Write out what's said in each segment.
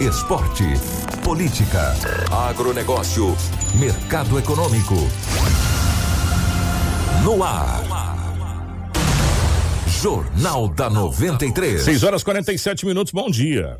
Esporte. Política. Agronegócio. Mercado econômico. No ar. Jornal da 93. 6 horas 47 minutos, bom dia.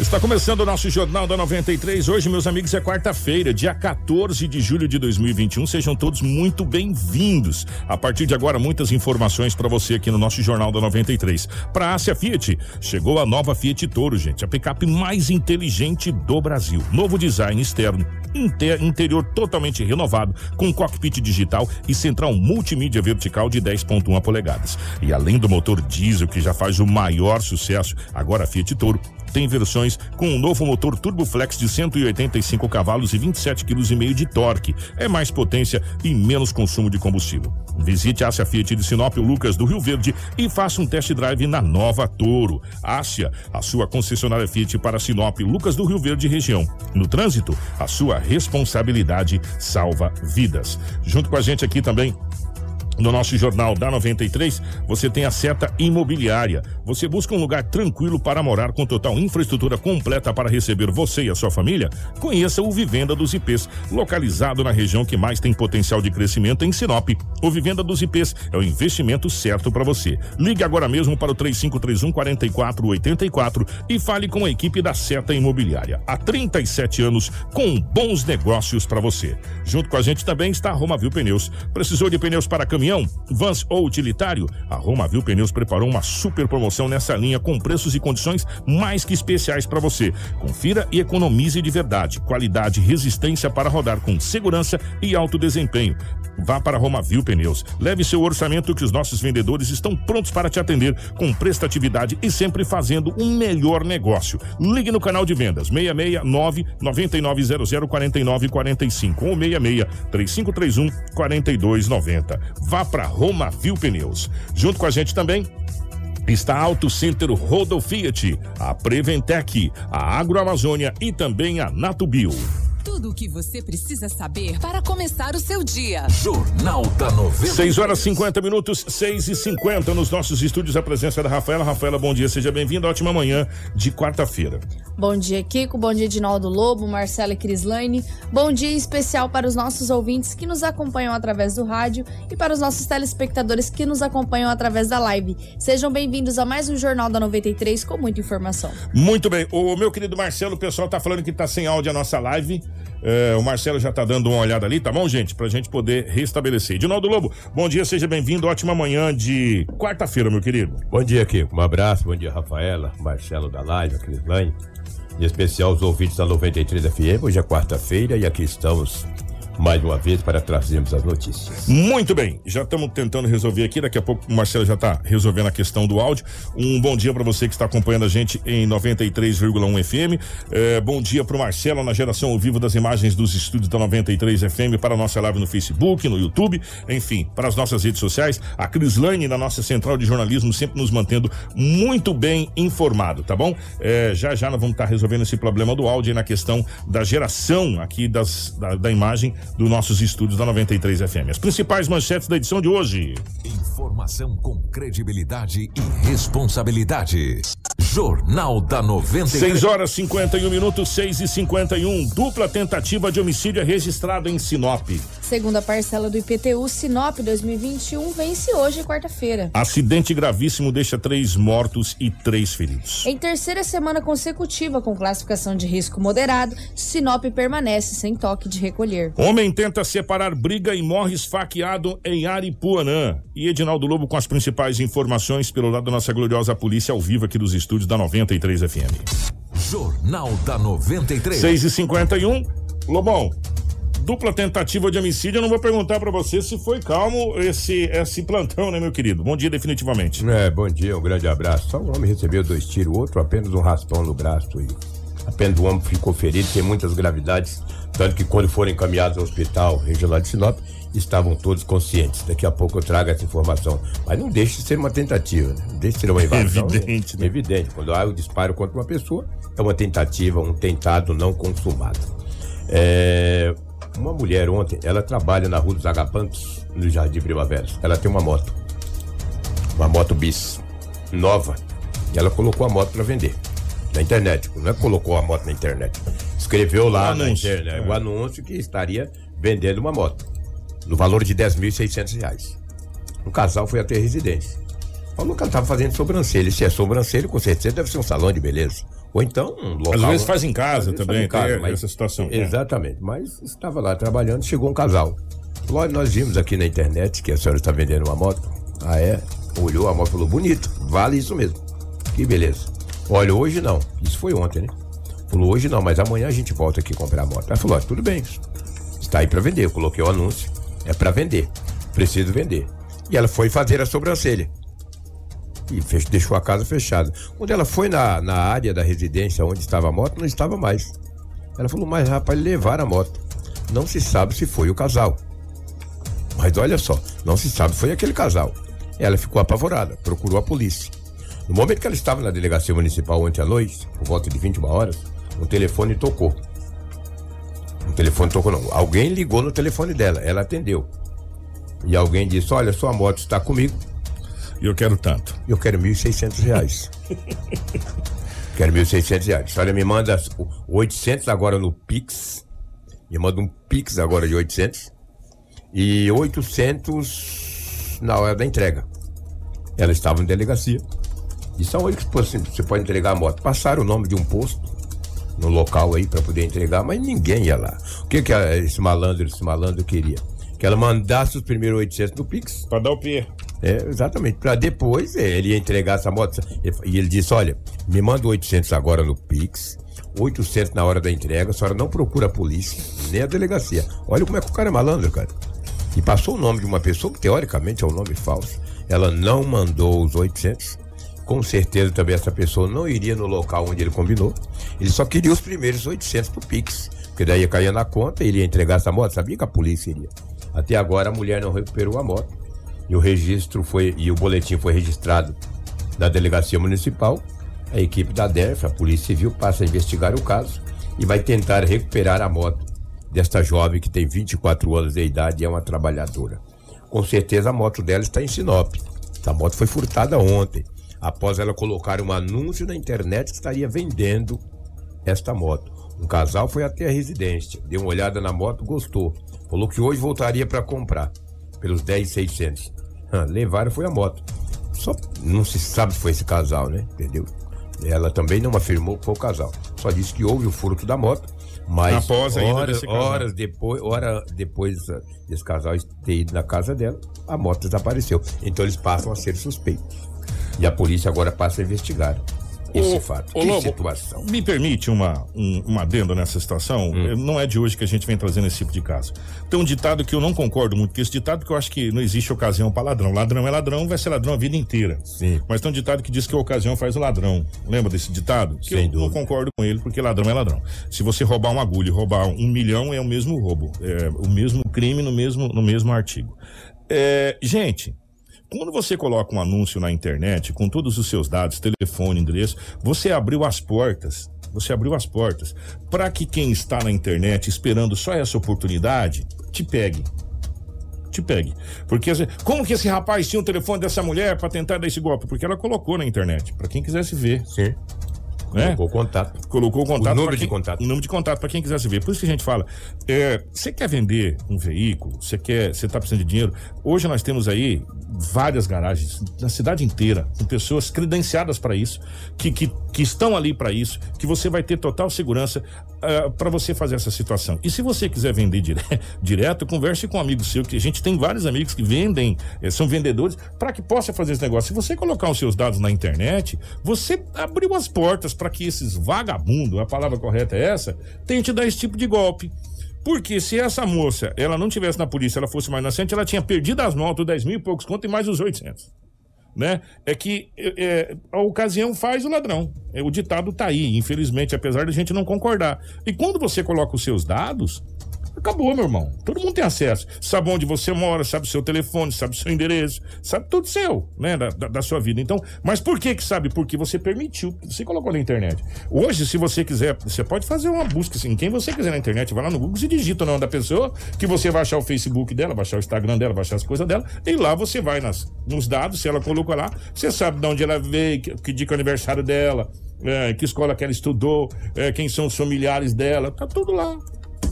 Está começando o nosso Jornal da 93. Hoje, meus amigos, é quarta-feira, dia 14 de julho de 2021. Sejam todos muito bem-vindos. A partir de agora, muitas informações para você aqui no nosso Jornal da 93. Para a Ásia Fiat, chegou a nova Fiat Toro, gente, a picape mais inteligente do Brasil. Novo design externo, inter, interior totalmente renovado, com cockpit digital e central multimídia vertical de 10.1 polegadas. E além do motor diesel que já faz o maior sucesso, agora a Fiat Toro tem versões com um novo motor Turboflex de 185 cavalos e 27,5 kg de torque. É mais potência e menos consumo de combustível. Visite a Ásia Fiat de Sinop, Lucas do Rio Verde e faça um test drive na nova Toro. Ásia, a sua concessionária Fiat para Sinop, Lucas do Rio Verde região. No trânsito, a sua responsabilidade salva vidas. Junto com a gente aqui também no nosso jornal da 93, você tem a seta imobiliária. Você busca um lugar tranquilo para morar com total infraestrutura completa para receber você e a sua família? Conheça o Vivenda dos IPs, localizado na região que mais tem potencial de crescimento em Sinop. O Vivenda dos IPs é o investimento certo para você. Ligue agora mesmo para o 3531 4484 e fale com a equipe da Seta Imobiliária. Há 37 anos com bons negócios para você. Junto com a gente também está a Romavil Pneus. Precisou de pneus para caminhão, vans ou utilitário? A Romavil Pneus preparou uma super promoção nessa linha com preços e condições mais que especiais para você. Confira e economize de verdade. Qualidade e resistência para rodar com segurança e alto desempenho. Vá para Romavil Pneus. Leve seu orçamento que os nossos vendedores estão prontos para te atender com prestatividade e sempre fazendo um melhor negócio. Ligue no canal de vendas 669 9900 4945 ou 66 3531 4290. Vá para Romavil Pneus. Junto com a gente também Está Auto Center Rodo Fiat, a Preventec, a Agroamazônia e também a Natubio. Tudo o que você precisa saber para começar o seu dia. Jornal da 93. 6 horas 50 minutos, 6 e 50 nos nossos estúdios. A presença da Rafaela. Rafaela, bom dia, seja bem-vinda. Ótima manhã de quarta-feira. Bom dia, Kiko. Bom dia, Dinaldo Lobo, Marcela e Crislaine. Bom dia especial para os nossos ouvintes que nos acompanham através do rádio e para os nossos telespectadores que nos acompanham através da live. Sejam bem-vindos a mais um Jornal da 93 com muita informação. Muito bem. O meu querido Marcelo, o pessoal tá falando que tá sem áudio a nossa live. É, o Marcelo já tá dando uma olhada ali, tá bom, gente? Pra gente poder restabelecer. Dinaldo Lobo, bom dia, seja bem-vindo. Ótima manhã de quarta-feira, meu querido. Bom dia, Kiko. Um abraço. Bom dia, Rafaela, Marcelo da Live, Crislane. Em especial os ouvintes da 93 FM. Hoje é quarta-feira e aqui estamos mais uma vez para trazermos as notícias. Muito bem, já estamos tentando resolver aqui. Daqui a pouco o Marcelo já está resolvendo a questão do áudio. Um bom dia para você que está acompanhando a gente em 93,1 FM. É, bom dia para o Marcelo na geração ao vivo das imagens dos estúdios da 93 FM para a nossa live no Facebook, no YouTube, enfim, para as nossas redes sociais. A Crislane na nossa central de jornalismo sempre nos mantendo muito bem informado, tá bom? É, já já nós vamos estar resolvendo esse problema do áudio e na questão da geração aqui das, da, da imagem dos nossos estúdios da 93 FM. As principais manchetes da edição de hoje. Informação com credibilidade e responsabilidade. Jornal da 93. 6 horas 51 minutos, 6 e 51. Dupla tentativa de homicídio é registrado em Sinop. Segunda parcela do IPTU, Sinop 2021 vence hoje, quarta-feira. Acidente gravíssimo deixa três mortos e três feridos. Em terceira semana consecutiva com classificação de risco moderado, Sinop permanece sem toque de recolher. Homem tenta separar briga e morre esfaqueado em Aripuanã. E Edinaldo Lobo com as principais informações pelo lado da nossa gloriosa polícia ao vivo aqui dos estúdios da 93 FM. Jornal da 93. 6 e 51 Lobão, dupla tentativa de homicídio. Eu não vou perguntar para você se foi calmo esse, esse plantão, né, meu querido? Bom dia, definitivamente. É, bom dia, um grande abraço. Só um homem recebeu dois tiros, outro apenas um raspão no braço e Apenas o homem ficou ferido, tem muitas gravidades, tanto que quando foram encaminhados ao hospital regional de Sinop, estavam todos conscientes. Daqui a pouco eu trago essa informação. Mas não deixe de ser uma tentativa, né? Não deixe de ser uma invasão. Evidente, né? Evidente. Quando há o disparo contra uma pessoa, é uma tentativa, um tentado não consumado. É, Uma mulher ontem, ela trabalha na Rua dos Agapantos, no Jardim Primavera. Ela tem uma moto. Uma moto bis. Nova. E ela colocou a moto para vender. Na internet. Não é que colocou a moto na internet. Escreveu lá O na anúncio. internet É. o anúncio que estaria vendendo uma moto. No valor de 10.600 reais. O casal foi até a residência. Falou que ela estava fazendo sobrancelha. Se é sobrancelha, com certeza deve ser um salão de beleza. Ou então um local. Às vezes faz em casa também, em casa, mas- essa situação. É. Exatamente. Mas estava lá trabalhando, chegou um casal. Falou, olha, nós vimos aqui na internet que a senhora está vendendo uma moto. Ah, é? Olhou a moto e falou, bonito, vale isso mesmo. Que beleza. Olha, hoje não. Isso foi ontem, né? Falou, hoje não, mas amanhã a gente volta aqui comprar a moto. Ela falou, ó, tudo bem, está aí para vender. Eu coloquei o anúncio, é para vender. Preciso vender. E ela foi fazer a sobrancelha. E deixou a casa fechada. Quando ela foi na, na área da residência onde estava a moto, não estava mais. Ela falou, mas rapaz, levaram a moto. Não se sabe se foi o casal. Mas olha só, não se sabe, foi aquele casal. Ela ficou apavorada, procurou a polícia. No momento que ela estava na delegacia municipal ontem à noite, por volta de 21 horas, o telefone tocou. O telefone tocou não. Alguém ligou no telefone dela, ela atendeu. E alguém disse, olha, sua moto está comigo, E eu quero tanto. eu quero 1.600 reais. quero 1.600 reais. A senhora me manda as- o- 800 agora no Pix. Me manda um Pix agora de 800. E 800 na hora da entrega. Ela estava em delegacia. Disse aonde que você você pode entregar a moto? Passaram o nome de um posto no local aí para poder entregar, mas ninguém ia lá. O que que esse malandro, esse malandro queria? Que ela mandasse os primeiros 800 no Pix. Pra dar o pé. É, exatamente. Pra depois é, ele ia entregar essa moto. E ele disse: Olha, me manda 800 agora no Pix, 800 na hora da entrega. A senhora não procura a polícia, nem a delegacia. Olha como é que o cara é malandro, cara. E passou o nome de uma pessoa que teoricamente é um nome falso. Ela não mandou os 800. Com certeza também essa pessoa não iria no local onde ele combinou. Ele só queria os primeiros 800 pro Pix. Porque daí ia cair na conta, ele ia entregar essa moto. Sabia que a polícia iria. Até agora a mulher não recuperou a moto e o registro foi e o boletim foi registrado na delegacia municipal. A equipe da DERF, a Polícia Civil, passa a investigar o caso e vai tentar recuperar a moto desta jovem que tem 24 anos de idade e é uma trabalhadora. Com certeza a moto dela está em Sinop. A moto foi furtada ontem, após ela colocar um anúncio na internet que estaria vendendo esta moto. Um casal foi até a residência, deu uma olhada na moto, gostou. Falou que hoje voltaria para comprar pelos 10,600. Ah, levaram foi a moto. Só não se sabe se foi esse casal, né? Entendeu? Ela também não afirmou que foi o casal. Só disse que houve o furto da moto, mas Após horas, horas depois, hora depois ah, desse casal ter ido na casa dela, a moto desapareceu. Então eles passam a ser suspeitos. E a polícia agora passa a investigar esse Ô, fato. que Lobo, situação. Me permite uma, um, um adendo nessa situação? Hum. Não é de hoje que a gente vem trazendo esse tipo de caso. Tem um ditado que eu não concordo muito com esse ditado, que eu acho que não existe ocasião para ladrão. Ladrão é ladrão, vai ser ladrão a vida inteira. Sim. Mas tem um ditado que diz que a ocasião faz o ladrão. Lembra desse ditado? Que Sem eu não dúvida. concordo com ele, porque ladrão é ladrão. Se você roubar uma agulha e roubar um milhão, é o mesmo roubo. É o mesmo crime no mesmo, no mesmo artigo. É, gente, quando você coloca um anúncio na internet com todos os seus dados, telefone, endereço, você abriu as portas. Você abriu as portas para que quem está na internet esperando só essa oportunidade te pegue. Te pegue. Porque como que esse rapaz tinha o telefone dessa mulher para tentar dar esse golpe? Porque ela colocou na internet, para quem quisesse ver, Sim. Né? Colocou contato. colocou o contato. O número de quem- contato. O número de contato para quem quisesse ver. Por isso que a gente fala, é, você quer vender um veículo, você quer, você tá precisando de dinheiro. Hoje nós temos aí várias garagens na cidade inteira, com pessoas credenciadas para isso, que, que, que estão ali para isso, que você vai ter total segurança para você fazer essa situação. E se você quiser vender dire- direto, converse com um amigo seu, que a gente tem vários amigos que vendem, eh, são vendedores, para que possa fazer esse negócio. Se você colocar os seus dados na internet, você abriu as portas para que esses vagabundos, a palavra correta é essa, tente dar esse tipo de golpe. Porque se essa moça, ela não tivesse na polícia, ela fosse mais inocente, ela tinha perdido as motos, 10 mil e poucos conto e mais os 800. né? É que é, é, a ocasião faz o ladrão. É, o ditado tá aí, infelizmente, apesar da gente não concordar. E quando você coloca os seus dados, Acabou, meu irmão. Todo mundo tem acesso. Sabe onde você mora, sabe o seu telefone, sabe o seu endereço, sabe tudo seu, né? Da, da, da, sua vida. Então, mas por que que sabe? Porque você permitiu, você colocou na internet. Hoje, se você quiser, você pode fazer uma busca assim, quem você quiser na internet, vai lá no Google e digita o nome da pessoa, que você vai achar o Facebook dela, vai achar o Instagram dela, vai achar as coisas dela, e lá você vai nas, nos dados, se ela colocou lá, você sabe de onde ela veio, que, que dia é o aniversário dela, é, que escola que ela estudou, é, quem são os familiares dela, tá tudo lá.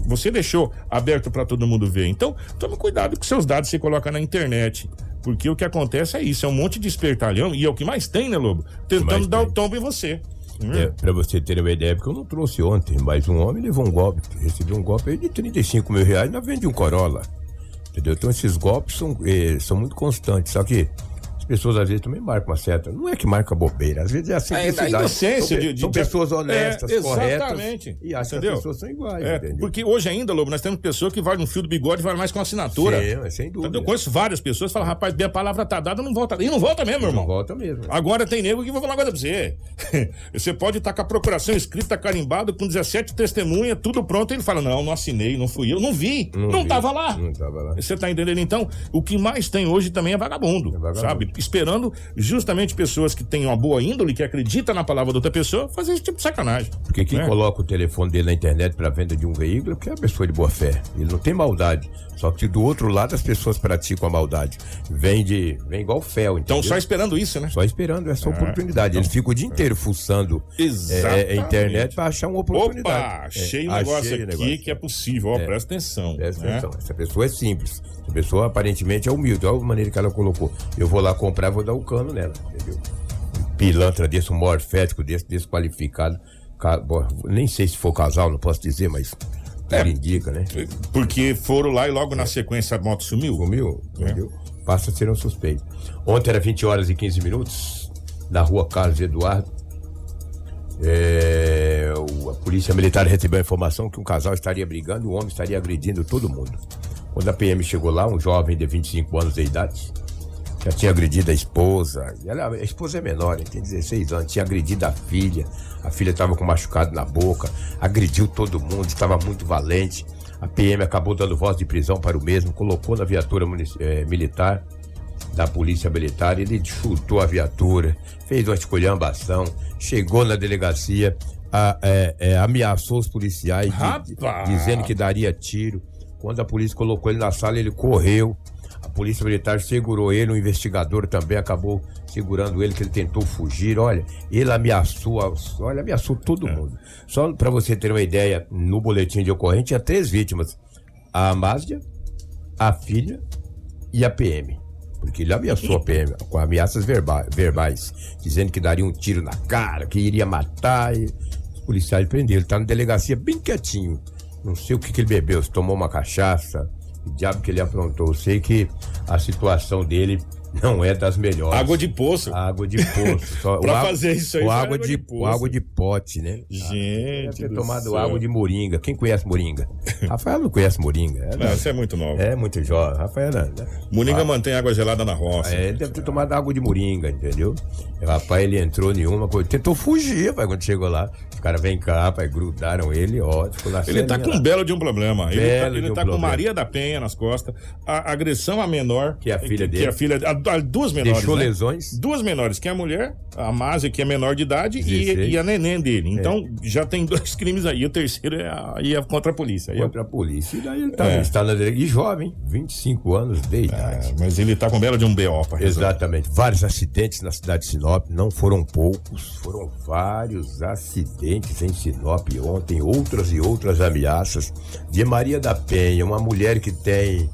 Você deixou aberto para todo mundo ver. Então, tome cuidado com seus dados que você coloca na internet. Porque o que acontece é isso, é um monte de espertalhão, e é o que mais tem, né, Lobo? Tentando dar tem. o tombo em você. Hum. É, pra você ter uma ideia, porque eu não trouxe ontem, mas um homem levou um golpe, recebeu um golpe aí de 35 mil reais na venda de um Corolla. Entendeu? Então esses golpes são, eh, são muito constantes. Só que pessoas às vezes também marcam uma certa. Não é que marca bobeira, às vezes é a simplicidade. É a inocência são, de, de, são pessoas honestas, é, exatamente. E acham que as pessoas são iguais. É, porque hoje ainda, Lobo, nós temos pessoas que vai no fio do bigode e vai mais com assinatura. Sim, sem dúvida. Eu conheço várias pessoas que falam, rapaz, a palavra tá dada, não volta. E não volta mesmo, irmão. Não volta mesmo. Agora tem nego que vai falar coisa pra você. você pode estar com a procuração escrita, carimbada, com 17 testemunhas, tudo pronto, e ele fala, não, não assinei, não fui eu, não vi, não, não vi, tava lá. Não tava lá. Você tá entendendo? Então, o que mais tem hoje também é vagabundo, é vagabundo. sabe? Esperando justamente pessoas que têm uma boa índole, que acreditam na palavra da outra pessoa, fazer esse tipo de sacanagem. Porque quem né? coloca o telefone dele na internet para venda de um veículo é porque é uma pessoa de boa fé. Ele não tem maldade. Só que do outro lado as pessoas praticam a maldade. Vem de. Vem igual fel, então Então só esperando isso, né? Só esperando essa é, oportunidade. Então, Eles ficam o dia inteiro fuçando é, a internet para achar uma oportunidade. Opa, achei um negócio aqui negócio. que é possível. Ó, é. presta atenção. Presta né? atenção. Essa pessoa é simples. Essa pessoa aparentemente é humilde. Olha a maneira que ela colocou. Eu vou lá comprar, vou dar o um cano nela. Entendeu? Um pilantra desse, um morfético desse, desqualificado. Nem sei se for casal, não posso dizer, mas é, indica, né? Porque foram lá e logo na sequência a moto sumiu. Sumiu, é. Passa a ser um suspeito. Ontem era 20 horas e 15 minutos, na rua Carlos Eduardo. É, a polícia militar recebeu a informação que um casal estaria brigando, o homem estaria agredindo todo mundo. Quando a PM chegou lá, um jovem de 25 anos de idade, já tinha agredido a esposa. Ela, a esposa é menor, tem 16 anos, tinha agredido a filha. A filha estava com machucado na boca, agrediu todo mundo, estava muito valente. A PM acabou dando voz de prisão para o mesmo, colocou na viatura eh, militar da polícia militar, ele chutou a viatura, fez uma escolhambação, chegou na delegacia, a, é, é, ameaçou os policiais, de, dizendo que daria tiro. Quando a polícia colocou ele na sala, ele correu, polícia militar segurou ele, o investigador também acabou segurando ele, que ele tentou fugir. Olha, ele ameaçou, olha, ameaçou todo é. mundo. Só para você ter uma ideia, no boletim de ocorrência tinha três vítimas: a Amásia, a filha e a PM. Porque ele ameaçou a PM com ameaças verba verbais, dizendo que daria um tiro na cara, que iria matar. E os policiais prenderam. Ele tá na delegacia bem quietinho. Não sei o que, que ele bebeu, se tomou uma cachaça o diabo que ele aprontou. Eu sei que a situação dele não é das melhores. Água de poço. Água de poço. Só, pra fazer isso aí. O água, de, de o água de pote, né? Gente. ter tomado céu. água de moringa. Quem conhece moringa? Rafael não conhece moringa. É, não, você é muito novo. É muito jovem. Rafael não. Né? Moringa ah, mantém água gelada na roça. É, ele deve ter tomado água de moringa, entendeu? O rapaz, ele entrou nenhuma coisa. Tentou fugir, pai, quando chegou lá. Os caras vêm cá, pai, grudaram ele, ó. Ficou na Ele tá com um belo de um problema. Ele tá, ele um tá com Maria da Penha nas costas. A agressão a menor. Que é a filha que, dele. Que é a filha. A, a, duas menores deixou né? lesões? Duas menores, que é a mulher, a Másia, que é menor de idade, e, e, a neném dele. Então, é. já tem dois crimes aí. O terceiro é, a, é contra a polícia. Contra a polícia. E daí ele tá, é. está na E jovem, 25 anos de idade. É, mas ele tá com bela de um BO Exatamente. Vários acidentes na cidade de Sinop, não foram poucos, foram vários acidentes em Sinop ontem, outras e outras ameaças. De Maria da Penha, uma mulher que tem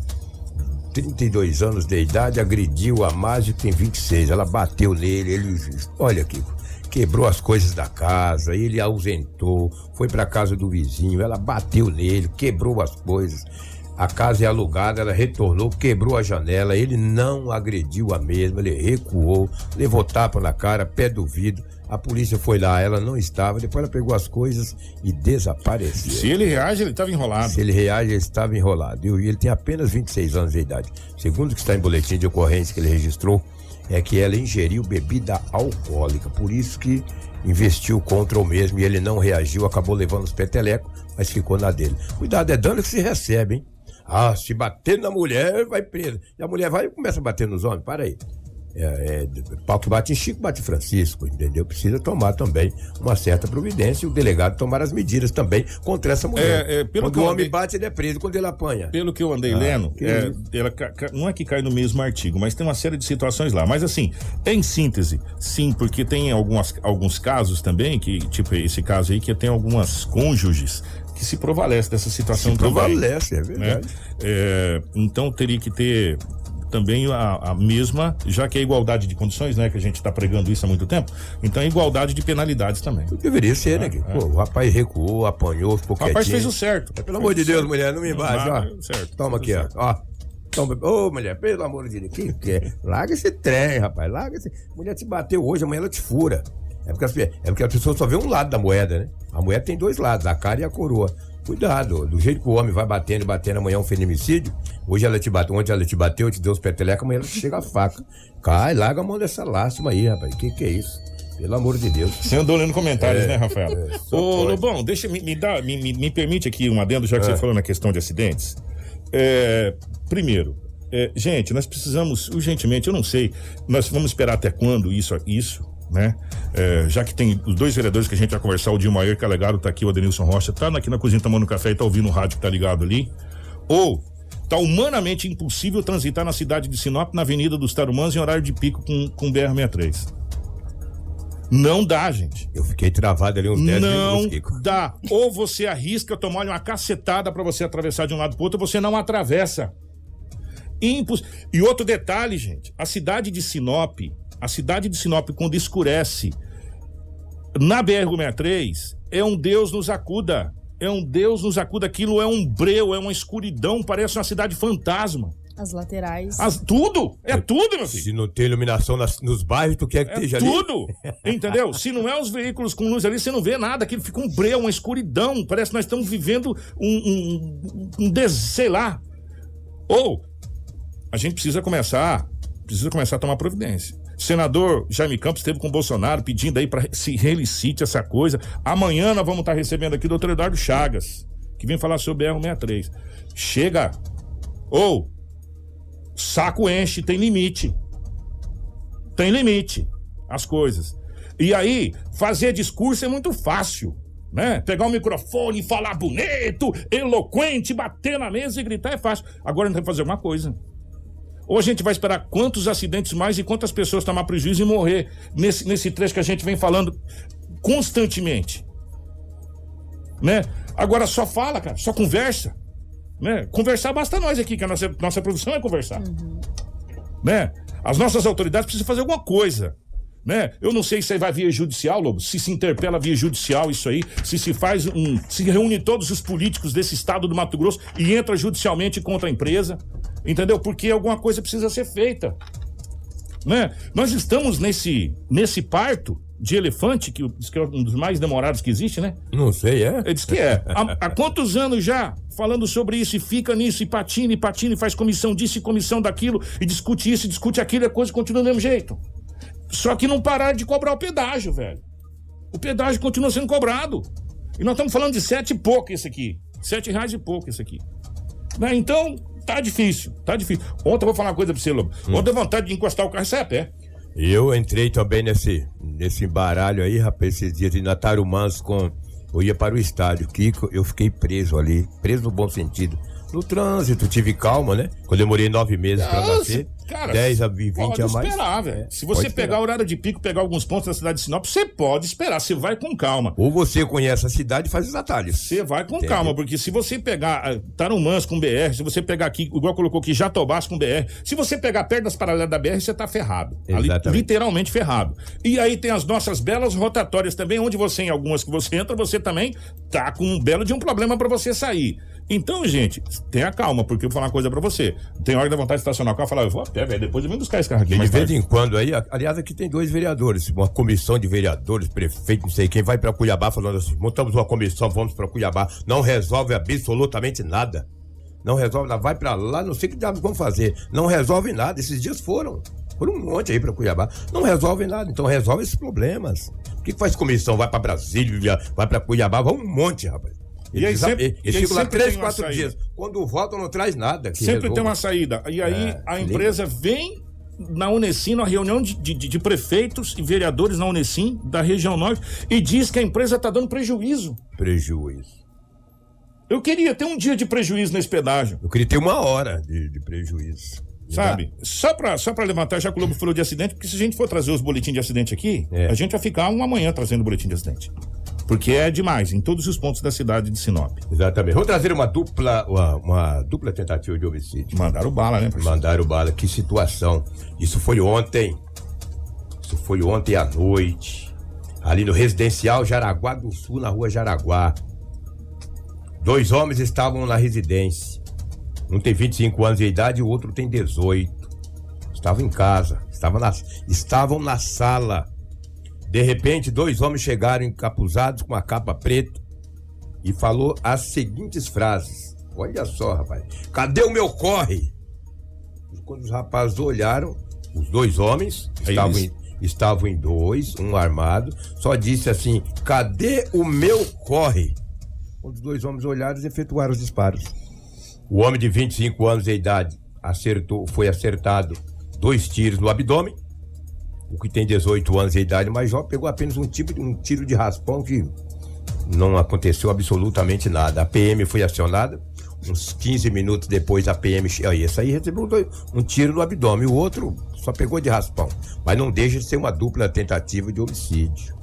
32 anos de idade, agrediu a Márcia, que tem 26. Ela bateu nele, ele. Olha, Kiko, quebrou as coisas da casa, ele ausentou, foi para casa do vizinho, ela bateu nele, quebrou as coisas. A casa é alugada, ela retornou, quebrou a janela, ele não agrediu a mesma, ele recuou, levou tapa na cara, pé do vidro. A polícia foi lá, ela não estava, depois ela pegou as coisas e desapareceu. Se ele reage, ele estava enrolado. Se ele reage, ele estava enrolado. E ele tem apenas 26 anos de idade. Segundo o que está em boletim de ocorrência que ele registrou, é que ela ingeriu bebida alcoólica. Por isso que investiu contra o mesmo e ele não reagiu, acabou levando os petelecos, mas ficou na dele. Cuidado, é dano que se recebe, hein? Ah, se bater na mulher, vai preso. E a mulher vai e começa a bater nos homens. Para aí. É, é, pau que bate em Chico, bate em Francisco, entendeu? Precisa tomar também uma certa providência e o delegado tomar as medidas também contra essa mulher. É, é, pelo quando que o homem andei- bate, ele é preso. Quando ele apanha. Pelo que eu andei Ah, lendo, é, ela não é que cai no mesmo artigo, mas tem uma série de situações lá. Mas assim, em síntese, sim, porque tem algumas, alguns casos também, que, tipo esse caso aí, que tem algumas cônjuges que se prevalece dessa situação Se também. prevalece, é né? verdade. É, então teria que ter também a, a mesma, já que é igualdade de condições, né? Que a gente está pregando isso há muito tempo, então é igualdade de penalidades também. Deveria ser, né? que, pô, o rapaz recuou, apanhou, ficou O rapaz quietinho. fez o certo. É, Pelo amor de Deus, mulher, não me bate, ó. Certo, Toma aqui, fez ó. ó. Toma, ô mulher, pelo amor de Deus, que que é? Larga esse trem, rapaz, larga esse. Mulher te bateu hoje, amanhã ela te fura. É porque, as, é porque a pessoa só vê um lado da moeda, né? A moeda tem dois lados, a cara e a coroa. Cuidado, do jeito que o homem vai batendo e batendo, amanhã é um feminicídio. Hoje ela te bateu, onde ela te bateu, te deu os petelecos, amanhã ela te chega a faca. Cai, larga a mão dessa lástima aí, rapaz. Que que é isso? Pelo amor de Deus. Você andou lendo comentários, É, né, Rafael? é, Ô. Lobão, deixa me, me, dá, me, me, me permite aqui um adendo, já que É. você falou na questão de acidentes. É, primeiro, é, gente, nós precisamos, urgentemente, eu não sei, nós vamos esperar até quando isso, isso né? É, já que tem os dois vereadores que a gente vai conversar, o Dilmair Calegaro tá aqui, o Adenilson Rocha, tá aqui na cozinha tomando café e tá ouvindo o rádio que tá ligado ali. Ou tá humanamente impossível transitar na cidade de Sinop, na Avenida dos Tarumãs, em horário de pico com, com BR-63. Não dá, gente. Eu fiquei travado ali uns 10 Não minutos, Kiko. dá. Ou você arrisca tomar uma cacetada pra você atravessar de um lado pro outro, ou você não atravessa. Impos... E outro detalhe, gente, a cidade de Sinop, a cidade de Sinop quando escurece na BR-63, é um Deus nos acuda. É um Deus nos acuda. Aquilo é um breu, é uma escuridão, parece uma cidade fantasma. As laterais. As- tudo, é tudo, meu filho. Se não tem iluminação nas- nos bairros, tu quer que É esteja ali? tudo, entendeu? Se não é os veículos com luz ali, você não vê nada. Aquilo fica um breu, uma escuridão. Parece que nós estamos vivendo um, um, um des- sei lá. Ou a gente precisa começar, precisa começar a tomar providência. Senador Jaime Campos esteve com o Bolsonaro pedindo aí para se relicite essa coisa. Amanhã nós vamos estar recebendo aqui o doutor Eduardo Chagas, que vem falar sobre BR-63. Chega. Ou saco enche, tem limite tem limite as coisas. E aí, fazer discurso é muito fácil. Né? Pegar o microfone, falar bonito, eloquente, bater na mesa e gritar é fácil. Agora gente tem que fazer uma coisa. Ou a gente vai esperar quantos acidentes mais e quantas pessoas tomar prejuízo e morrer nesse, nesse trecho que a gente vem falando constantemente. Né? Agora só fala, cara, só conversa. Né? Conversar basta nós aqui, que a nossa, nossa produção é conversar né? As nossas autoridades precisam fazer alguma coisa. Né? Eu não sei se vai via judicial, Lobo, se se interpela via judicial isso aí, se se faz um. se reúne todos os políticos desse estado do Mato Grosso e entra judicialmente contra a empresa. Entendeu? Porque alguma coisa precisa ser feita. Né? Nós estamos nesse, nesse parto de elefante, que, diz que é um dos mais demorados que existe, né? Não sei, é? Ele diz que é. Há, há quantos anos já falando sobre isso e fica nisso e patina e patina e faz comissão disso e comissão daquilo e discute isso e discute aquilo e a coisa continua do mesmo jeito. Só que não parar de cobrar o pedágio, velho. O pedágio continua sendo cobrado. E nós estamos falando de sete e pouco esse aqui. Sete reais e pouco esse aqui. Né? Então, tá difícil, tá difícil. Ontem eu vou falar uma coisa pra você, Lobo. Ontem deu vontade de encostar o carro e sair a pé. Eu entrei também nesse, nesse embaralho aí, rapaz, esses dias de Natarumãs com. Eu ia para o estádio, Kiko, eu fiquei preso ali, preso no bom sentido. No trânsito, tive calma, né? Quando eu demorei nove meses para nascer, cara, 10 a 20 Pode a mais. esperar, velho. É, Se você pegar esperar. o horário de pico, pegar alguns pontos da cidade de Sinop, você pode esperar. Você vai com calma. Ou você conhece a cidade e faz os atalhos. Você vai com calma, porque se você pegar ah, Tarumãs com BR, se você pegar aqui, igual colocou aqui, Jatobás com BR, se você pegar perto das paralelas da BR, você tá ferrado. Ali, literalmente ferrado. E aí tem as nossas belas rotatórias também, onde você, em algumas que você entra, você também tá com um belo de um problema pra você sair. Então, gente, tenha calma, porque eu vou falar uma coisa pra você. Tem hora dá vontade de estacionar o carro e falar, eu vou a pé, velho, depois eu venho buscar esse carro aqui. De mais vez em quando aí, aliás, aqui tem dois vereadores, uma comissão de vereadores, prefeito, não sei quem, vai para Cuiabá falando assim: montamos uma comissão, vamos para Cuiabá. Não resolve absolutamente nada. Não resolve nada. Vai para lá, não sei o que diabos vão fazer. Não resolve nada. Esses dias foram. Foram um monte aí pra Cuiabá. Não resolvem nada, então resolve esses problemas. O que, faz comissão? Vai pra Brasília, vai pra Cuiabá, vai um monte, rapaz. E aí Eles, sempre- eles e aí ficam lá três, quatro dias. Quando voltam, não traz nada. Sempre resolva. tem uma saída. E aí É, a empresa vem na Unesim, na reunião de, de- de prefeitos e vereadores na Unesim da região norte e diz que a empresa está dando prejuízo. Prejuízo. Eu queria ter um dia de prejuízo nesse pedágio. Eu queria ter uma hora de, de prejuízo. Sabe? Só pra, só pra levantar, já que o Lobo falou de acidente, porque se a gente for trazer os boletins de acidente aqui, É. a gente vai ficar uma manhã trazendo boletim de acidente. Porque é demais, em todos os pontos da cidade de Sinop. Exatamente. Vou trazer uma dupla, uma, uma dupla tentativa de homicídio. Mandaram bala, né, professor? Mandaram bala. Que situação. Isso foi ontem. Isso foi ontem à noite. Ali no residencial Jaraguá do Sul, na rua Jaraguá. Dois homens estavam na residência. Um tem 25 anos de idade e o outro tem 18. Estavam em casa. Estavam na, estavam na sala. De repente, dois homens chegaram encapuzados com a capa preta e falou as seguintes frases. Olha só, rapaz. Cadê o meu corre? Quando os rapazes olharam, os dois homens Aí estavam, em, estavam em dois, um armado, só disse assim: cadê o meu corre? Quando os dois homens olharam, efetuaram os disparos. O homem de 25 anos de idade acertou, foi acertado dois tiros no abdômen. O que tem 18 anos de idade mais jovem pegou apenas um, tipo, um tiro de raspão que não aconteceu absolutamente nada. A PM foi acionada. Uns 15 minutos depois a PM. che- Aí, recebeu dois- um tiro no abdômen. O outro só pegou de raspão. Mas não deixa de ser uma dupla tentativa de homicídio.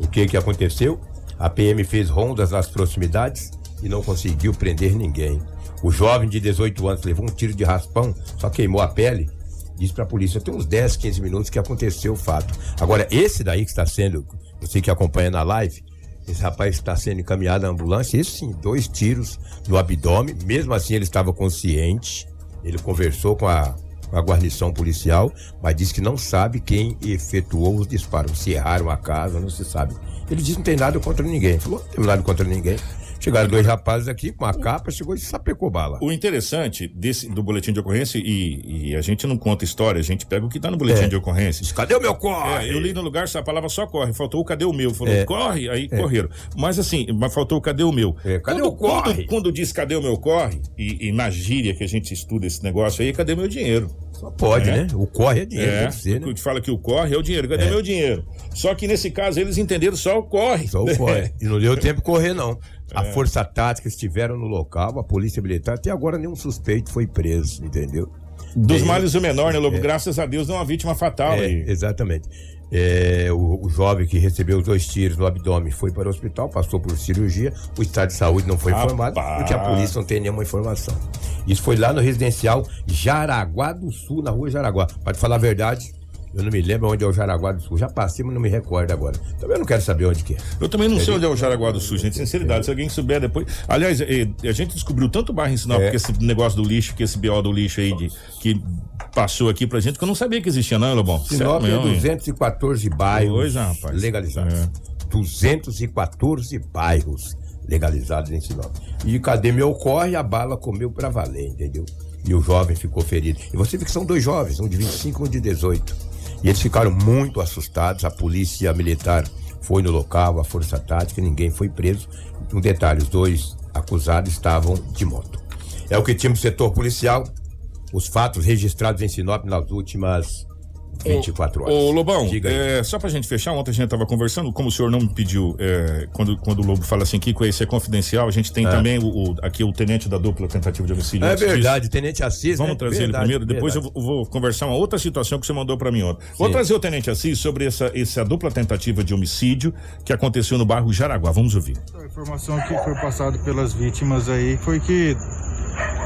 O que que aconteceu? A PM fez rondas nas proximidades e não conseguiu prender ninguém. O jovem de 18 anos levou um tiro de raspão, só queimou a pele. Disse pra polícia, tem uns 10, 15 minutos que aconteceu o fato. Agora, esse daí que está sendo, você que acompanha na live, esse rapaz está sendo encaminhado à ambulância, esse sim, dois tiros no abdômen, mesmo assim ele estava consciente, ele conversou com a, com a guarnição policial, mas disse que não sabe quem efetuou os disparos, se erraram a casa, não se sabe. Ele disse não tem nada contra ninguém, falou, não tem nada contra ninguém. Chegaram dois rapazes aqui com a capa, chegou e sapecou bala. O interessante desse, do boletim de ocorrência, e, e a gente não conta história, a gente pega o que tá no boletim É. de ocorrência. Cadê o meu corre? É, eu li no lugar, essa palavra só corre. Faltou o cadê o meu? Falou, É. corre, aí correram. Mas assim, mas faltou o cadê o meu? É, cadê quando, o corre? Quando, quando diz cadê o meu corre, e, e na gíria que a gente estuda esse negócio aí, cadê meu dinheiro? Só pode, É. né? O corre é dinheiro, É, tem que ser, né? te fala que o corre é o dinheiro. Cadê meu dinheiro? Só que nesse caso eles entenderam só o corre. Só o corre. E não deu tempo de correr, não. A É. Força Tática estiveram no local, a Polícia Militar, até agora nenhum suspeito foi preso, entendeu? Dos males o menor, né, Lobo? Graças a Deus, não uma vítima fatal É, aí. exatamente. É, o, o jovem que recebeu os dois tiros no abdômen foi para o hospital, passou por cirurgia. O estado de saúde não foi Rapaz. informado, porque a polícia não tem nenhuma informação. Isso foi lá no residencial Jaraguá do Sul, na rua Jaraguá. Pode falar a verdade, eu não me lembro onde é o Jaraguá do Sul. Já passei, mas não me recordo agora. Também não quero saber onde que é. Eu também não sei onde é o Jaraguá do Sul, gente. Sinceridade, se alguém souber depois. Aliás, a gente descobriu tanto bairro em Sinop É. que esse negócio do lixo, que esse BO do lixo aí, de, que passou aqui pra gente, que eu não sabia que existia, não, Lobão. Sinop Sério é mesmo, hein? 214 bairros Pois é, rapaz. legalizados. É. 214 bairros legalizados em Sinop. E cadê meu corre? A bala comeu pra valer, entendeu? E o jovem ficou ferido. E você vê que são dois jovens, um de 25 e um de 18. E eles ficaram muito assustados. A polícia militar foi no local, a força tática, ninguém foi preso. Um detalhe: os dois acusados estavam de moto. É o que tínhamos no setor policial. Os fatos registrados em Sinop nas últimas 24 horas. Ô, Lobão, é, só pra gente fechar, ontem a gente tava conversando, como o senhor não me pediu, é, quando, quando o Lobo fala assim, Kiko, esse é confidencial, a gente tem também o, o- aqui o tenente da dupla tentativa de homicídio. É antes disso. verdade, Tenente Assis. Vamos né? trazer Verdade, ele primeiro, depois eu verdade. vou, vou conversar uma outra situação que você mandou pra mim ontem. Vou Sim. trazer o Tenente Assis sobre essa, essa dupla tentativa de homicídio que aconteceu no bairro Jaraguá. Vamos ouvir. A informação que foi passada pelas vítimas aí foi que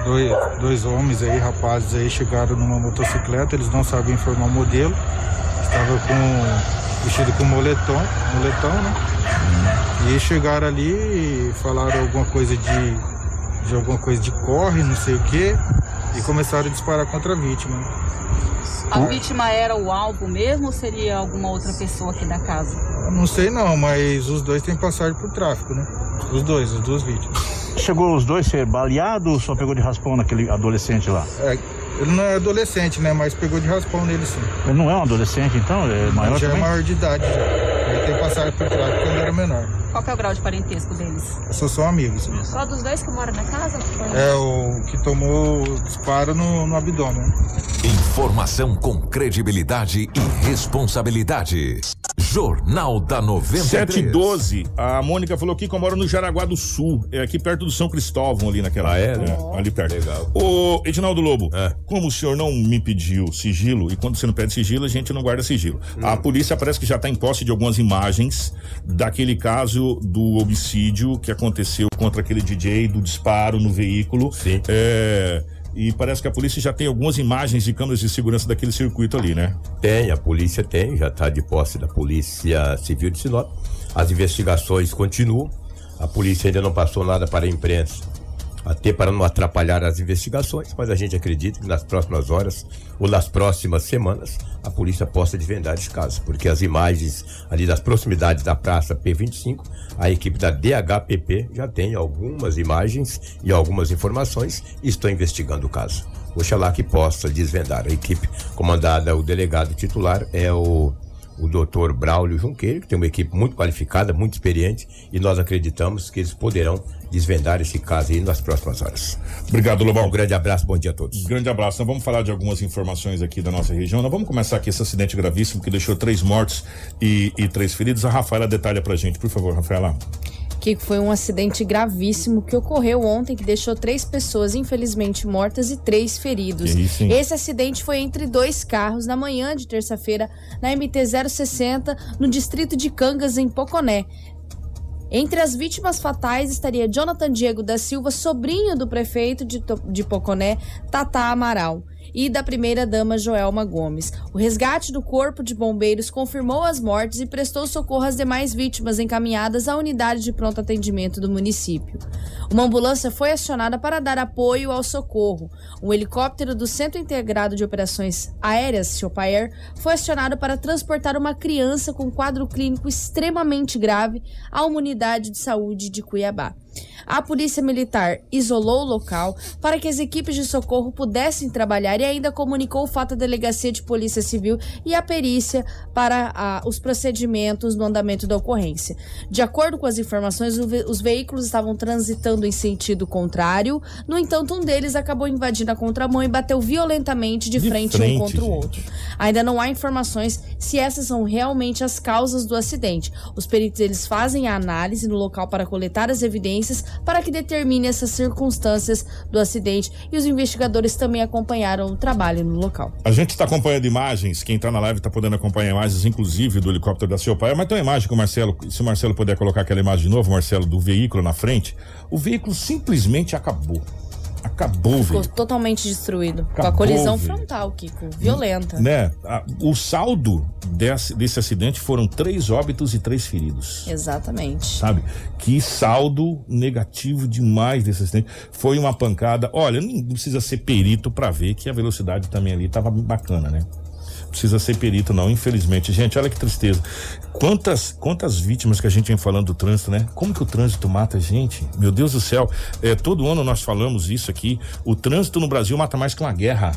dois, dois homens aí, rapazes aí, chegaram numa motocicleta, eles não sabem informar o modelo, estava com vestido com moletom, moletom, né? E chegaram ali e falaram alguma coisa de, de alguma coisa de corre, não sei o que, e começaram a disparar contra a vítima. né? A vítima era o alvo mesmo ou seria alguma outra pessoa aqui da casa? Não sei não, mas os dois têm passagem por tráfico, né? Os dois, as duas vítimas. Chegou os dois ser baleados ou só pegou de raspão naquele adolescente lá? É, Ele não é adolescente, né? Mas pegou de raspão nele sim. Ele não é um adolescente, então? É maior já também? é maior de idade já. Ele tem passagem por tráfico quando era menor. Qual que é o grau de parentesco deles? Eu sou só amigos. Qual dos dois que mora na casa? É o que tomou disparo no, no abdômen. Informação com credibilidade e responsabilidade. Jornal da 93. 7 e 12. A Mônica falou aqui que eu moro no Jaraguá do Sul. É aqui perto do São Cristóvão, ali naquela. Ah, é, né? ali perto. Legal. Ô, Edinaldo Lobo, É. como o senhor não me pediu sigilo, e quando você não pede sigilo, a gente não guarda sigilo. Hum. A polícia parece que já está em posse de algumas imagens daquele caso do homicídio que aconteceu contra aquele DJ, do disparo no veículo. Sim. É, e parece que a polícia já tem algumas imagens de câmeras de segurança daquele circuito ali, né? Tem, a polícia tem, já está de posse da Polícia Civil de Sinop. As investigações continuam. A polícia ainda não passou nada para a imprensa, até para não atrapalhar as investigações, mas a gente acredita que nas próximas horas ou nas próximas semanas a polícia possa desvendar esse caso, porque as imagens ali das proximidades da Praça P25, a equipe da DHPP já tem algumas imagens e algumas informações e estão investigando o caso. Oxalá que possa desvendar. A equipe comandada, o delegado titular é o, o doutor Braulio Junqueiro, que tem uma equipe muito qualificada, muito experiente, e nós acreditamos que eles poderão desvendar esse caso aí nas próximas horas. Obrigado, Lobão. Um grande abraço, bom dia a todos. Grande abraço. Nós vamos falar de algumas informações aqui da nossa região. Nós vamos começar aqui esse acidente gravíssimo que deixou três mortos e, e três feridos. A Rafaela detalha pra gente, por favor, Rafaela. Que foi um acidente gravíssimo que ocorreu ontem, que deixou três pessoas infelizmente mortas e três feridos. Isso? Esse acidente foi entre dois carros na manhã de terça-feira na MT 060, no distrito de Cangas, em Poconé. Entre as vítimas fatais estaria Jonathan Diego da Silva, sobrinho do prefeito de, de Poconé, Tata Amaral, e da primeira-dama Joelma Gomes. O resgate do corpo de bombeiros confirmou as mortes e prestou socorro às demais vítimas encaminhadas à unidade de pronto atendimento do município. Uma ambulância foi acionada para dar apoio ao socorro. Um helicóptero do Centro Integrado de Operações Aéreas, Chopaer, foi acionado para transportar uma criança com quadro clínico extremamente grave a uma unidade de saúde de Cuiabá. A Polícia Militar isolou o local para que as equipes de socorro pudessem trabalhar e ainda comunicou o fato à Delegacia de Polícia Civil e à perícia para ah, os procedimentos no andamento da ocorrência. De acordo com as informações, o ve- os veículos estavam transitando em sentido contrário, no entanto, um deles acabou invadindo a contramão e bateu violentamente de, De frente, frente, um contra o gente. outro. Ainda não há informações se essas são realmente as causas do acidente. Os peritos eles fazem a análise no local para coletar as evidências para que determine essas circunstâncias do acidente e os investigadores também acompanharam o trabalho no local. A gente está acompanhando imagens, quem está na live está podendo acompanhar imagens, inclusive do helicóptero da seu pai. Mas tem uma imagem que o Marcelo, se o Marcelo puder colocar aquela imagem de novo, Marcelo, do veículo na frente, o veículo simplesmente acabou. Acabou, Ficou totalmente destruído. com a Acabou, colisão frontal, Kiko. Violenta. Né? O saldo desse, desse acidente foram três óbitos e três feridos. Exatamente. Sabe? Que saldo negativo demais desse acidente. Foi uma pancada. Olha, não precisa ser perito pra ver que a velocidade também ali tava bacana, né? Precisa ser perito, não, infelizmente. Gente, olha que tristeza. Quantas, quantas vítimas que a gente vem falando do trânsito, né? Como que o trânsito mata a gente? Meu Deus do céu. É, todo ano nós falamos isso aqui. O trânsito no Brasil mata mais que uma guerra.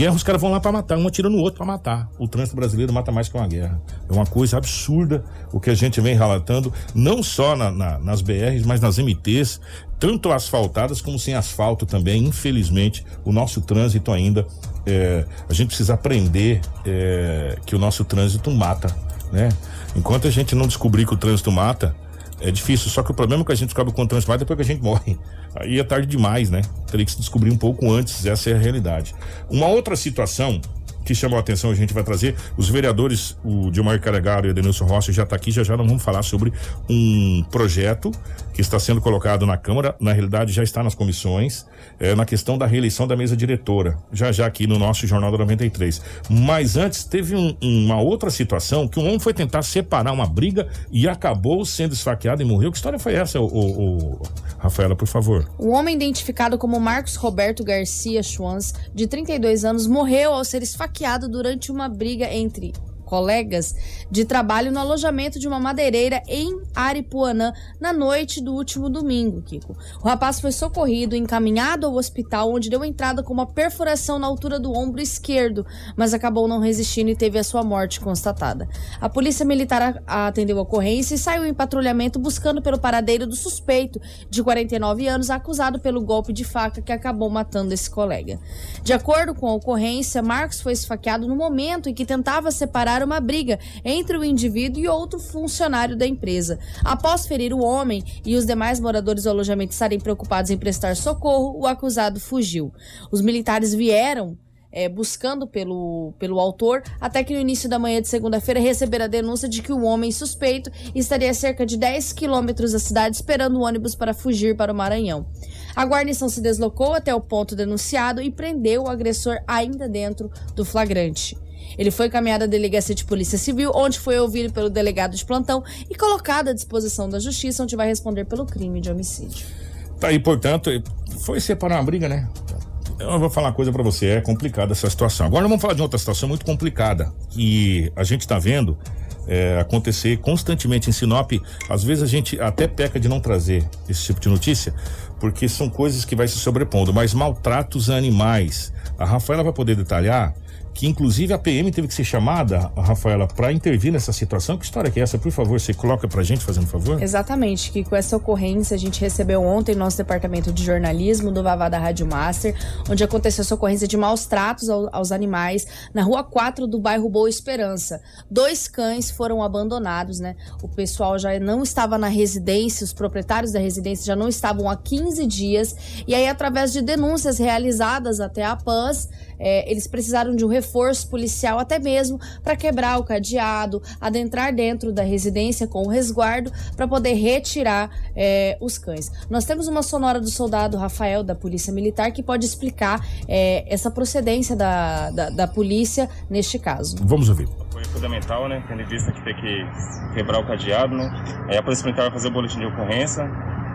Guerra, os caras vão lá pra matar, um atira no outro pra matar. O trânsito brasileiro mata mais que uma guerra. É uma coisa absurda o que a gente vem relatando, não só na- na- nas BRs, mas nas MTs, tanto asfaltadas como sem asfalto também. Infelizmente, o nosso trânsito ainda. é, a gente precisa aprender é, que o nosso trânsito mata, né? Enquanto a gente não descobrir que o trânsito mata, é difícil, só que o problema é que a gente descobre quanto antes mais depois que a gente morre. Aí é tarde demais, né? Teria que se descobrir um pouco antes, essa é a realidade. Uma outra situação que chamou a atenção, a gente vai trazer, os vereadores, o Dilmar Carregaro e o Denilson Rossi já está aqui, já já nós vamos falar sobre um projeto que está sendo colocado na Câmara, na realidade já está nas comissões, é, na questão da reeleição da mesa diretora, já já aqui no nosso Jornal da 93. Mas antes teve um- uma outra situação que um homem foi tentar separar uma briga e acabou sendo esfaqueado e morreu. Que história foi essa, o, o- o- Rafaela, por favor? O homem identificado como Marcos Roberto Garcia Schwanz, de 32 anos, morreu ao ser esfaqueado durante uma briga entre colegas de trabalho no alojamento de uma madeireira em Aripuanã na noite do último domingo, Kiko. O rapaz foi socorrido e encaminhado ao hospital, onde deu entrada com uma perfuração na altura do ombro esquerdo, mas acabou não resistindo e teve a sua morte constatada. A polícia militar atendeu a ocorrência e saiu em patrulhamento buscando pelo paradeiro do suspeito, de 49 anos, acusado pelo golpe de faca que acabou matando esse colega. De acordo com a ocorrência, Marcos foi esfaqueado no momento em que tentava separar uma briga entre o indivíduo e outro funcionário da empresa. Após ferir o homem e os demais moradores do alojamento estarem preocupados em prestar socorro, o acusado fugiu. Os militares vieram é, buscando pelo, pelo autor, até que no início da manhã de segunda-feira receberam a denúncia de que o homem suspeito estaria a cerca de 10 quilômetros da cidade esperando o ônibus para fugir para o Maranhão. A guarnição se deslocou até o ponto denunciado e prendeu o agressor ainda dentro do flagrante. Ele foi encaminhado à delegacia de polícia civil, onde foi ouvido pelo delegado de plantão e colocado à disposição da justiça, onde vai responder pelo crime de homicídio. Tá aí, portanto, foi separar uma briga, né? Eu vou falar uma coisa para você, é complicada essa situação. Agora vamos falar de outra situação muito complicada que a gente está vendo é, acontecer constantemente em Sinop. Às vezes a gente até peca de não trazer esse tipo de notícia, porque são coisas que vai se sobrepondo, mas maltratos a animais. A Rafaela vai poder detalhar que inclusive a PM teve que ser chamada, a Rafaela, para intervir nessa situação. Que história que é essa? Por favor, você coloca pra gente, fazendo favor? Exatamente, que com essa ocorrência a gente recebeu ontem nosso departamento de jornalismo do Vavá da Rádio Master, onde aconteceu essa ocorrência de maus tratos ao, aos animais na rua 4 do bairro Boa Esperança. Dois cães foram abandonados, né? O pessoal já não estava na residência, os proprietários da residência já não estavam há 15 dias, e aí, através de denúncias realizadas até a PANS, é, eles precisaram de um reforço policial até mesmo para quebrar o cadeado, adentrar dentro da residência com o resguardo para poder retirar é, os cães. Nós temos uma sonora do soldado Rafael da Polícia Militar que pode explicar é, essa procedência da, da, da polícia neste caso. Vamos ouvir foi fundamental, né? Tendo em vista que tem que quebrar o cadeado, né? Aí a Polícia Militar vai fazer o boletim de ocorrência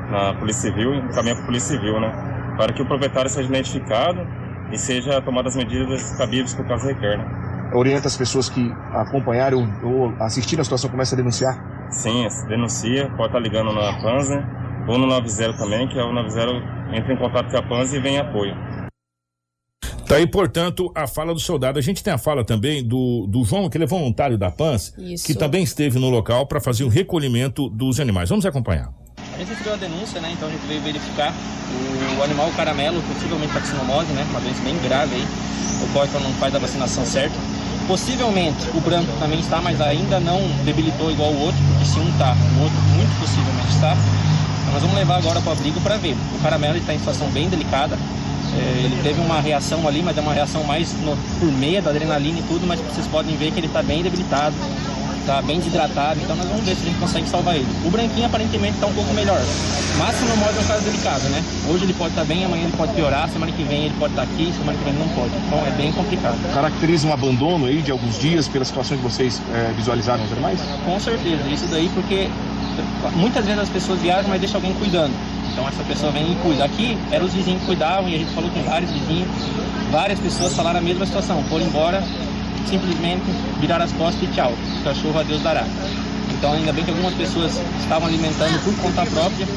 na Polícia Civil e encaminhar para a Polícia Civil, né? Para que o proprietário seja identificado e seja tomadas as medidas cabíveis que o caso requer. Né? Orienta as pessoas que acompanharam ou assistiram a situação começa a denunciar? Sim, denuncia, pode estar ligando na Panza ou no 90 também, que é o 90 entra em contato com a Panza e vem em apoio. Tá aí, portanto, a fala do soldado. A gente tem a fala também do, do João, que ele é voluntário da PANS, Isso. que também esteve no local para fazer o recolhimento dos animais. Vamos acompanhar. A gente recebeu a denúncia, né? Então a gente veio verificar o, o animal caramelo, possivelmente taxinomose, né? Uma doença bem grave aí, ocorre quando não faz a vacinação certa. Possivelmente o branco também está, mas ainda não debilitou igual o outro, porque se um está, o outro muito possivelmente está. Então nós vamos levar agora para o abrigo para ver. O caramelo está em situação bem delicada. É, ele teve uma reação ali, mas é uma reação mais no, por meia da adrenalina e tudo, mas vocês podem ver que ele está bem debilitado, está bem desidratado, então nós vamos ver se a gente consegue salvar ele. O branquinho aparentemente está um pouco melhor, mas se não é um caso delicado, né? Hoje ele pode estar tá bem, amanhã ele pode piorar, semana que vem ele pode estar tá aqui, semana que vem ele não pode. Então é bem complicado. Caracteriza um abandono aí de alguns dias pela situação que vocês é, visualizaram os animais? Com certeza, isso daí porque muitas vezes as pessoas viajam, mas deixa alguém cuidando. Então essa pessoa vem e cuida. Aqui eram os vizinhos que cuidavam e a gente falou com vários vizinhos, várias pessoas falaram a mesma situação, foram embora, simplesmente virar as costas e tchau. O cachorro a Deus dará. Então ainda bem que algumas pessoas estavam alimentando por conta própria.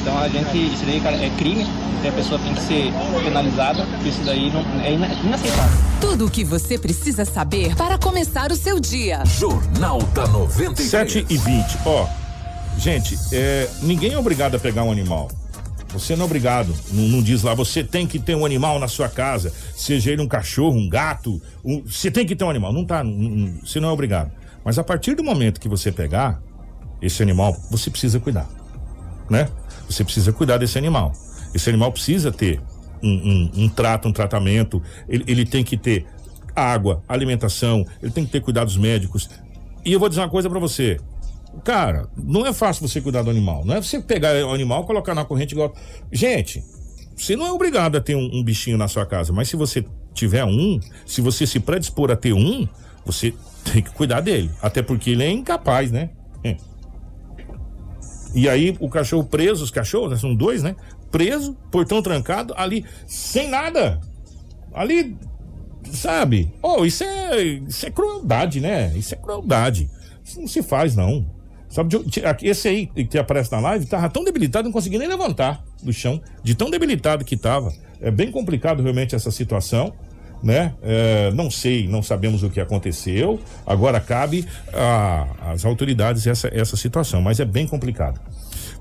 Então a gente, isso daí cara, é crime, e a pessoa tem que ser penalizada, porque isso daí não, é inaceitável. Tudo o que você precisa saber para começar o seu dia. Jornal da 93. 7 e 20. Ó, gente, é, ninguém é obrigado a pegar um animal. Você não é obrigado. Não, não, diz lá, você tem que ter um animal na sua casa, seja ele um cachorro, um gato. Um, você tem que ter um animal. Não tá. Não, você não é obrigado. Mas a partir do momento que você pegar esse animal, você precisa cuidar. Né? Você precisa cuidar desse animal. Esse animal precisa ter um, um, um trato, um tratamento. Ele, ele tem que ter água, alimentação, ele tem que ter cuidados médicos. E eu vou dizer uma coisa para você. Cara, não é fácil você cuidar do animal. Não é você pegar o animal, colocar na corrente igual. Gente, você não é obrigado a ter um, um, bichinho na sua casa, mas se você tiver um, se você se predispor a ter um, você tem que cuidar dele. Até porque ele é incapaz, né? É. E aí o cachorro preso, os cachorros, né, são dois, né? Preso, portão trancado, ali, sem nada. Ali, Sabe? Oh, isso é, isso é crueldade, né? Isso é crueldade. Isso não se faz, não. Sabe, esse aí que aparece na live tava tão debilitado, não conseguia nem levantar do chão, de tão debilitado que tava. É bem complicado realmente essa situação, né? É, não sei, não sabemos o que aconteceu. Agora cabe às autoridades essa, essa situação, mas é bem complicado.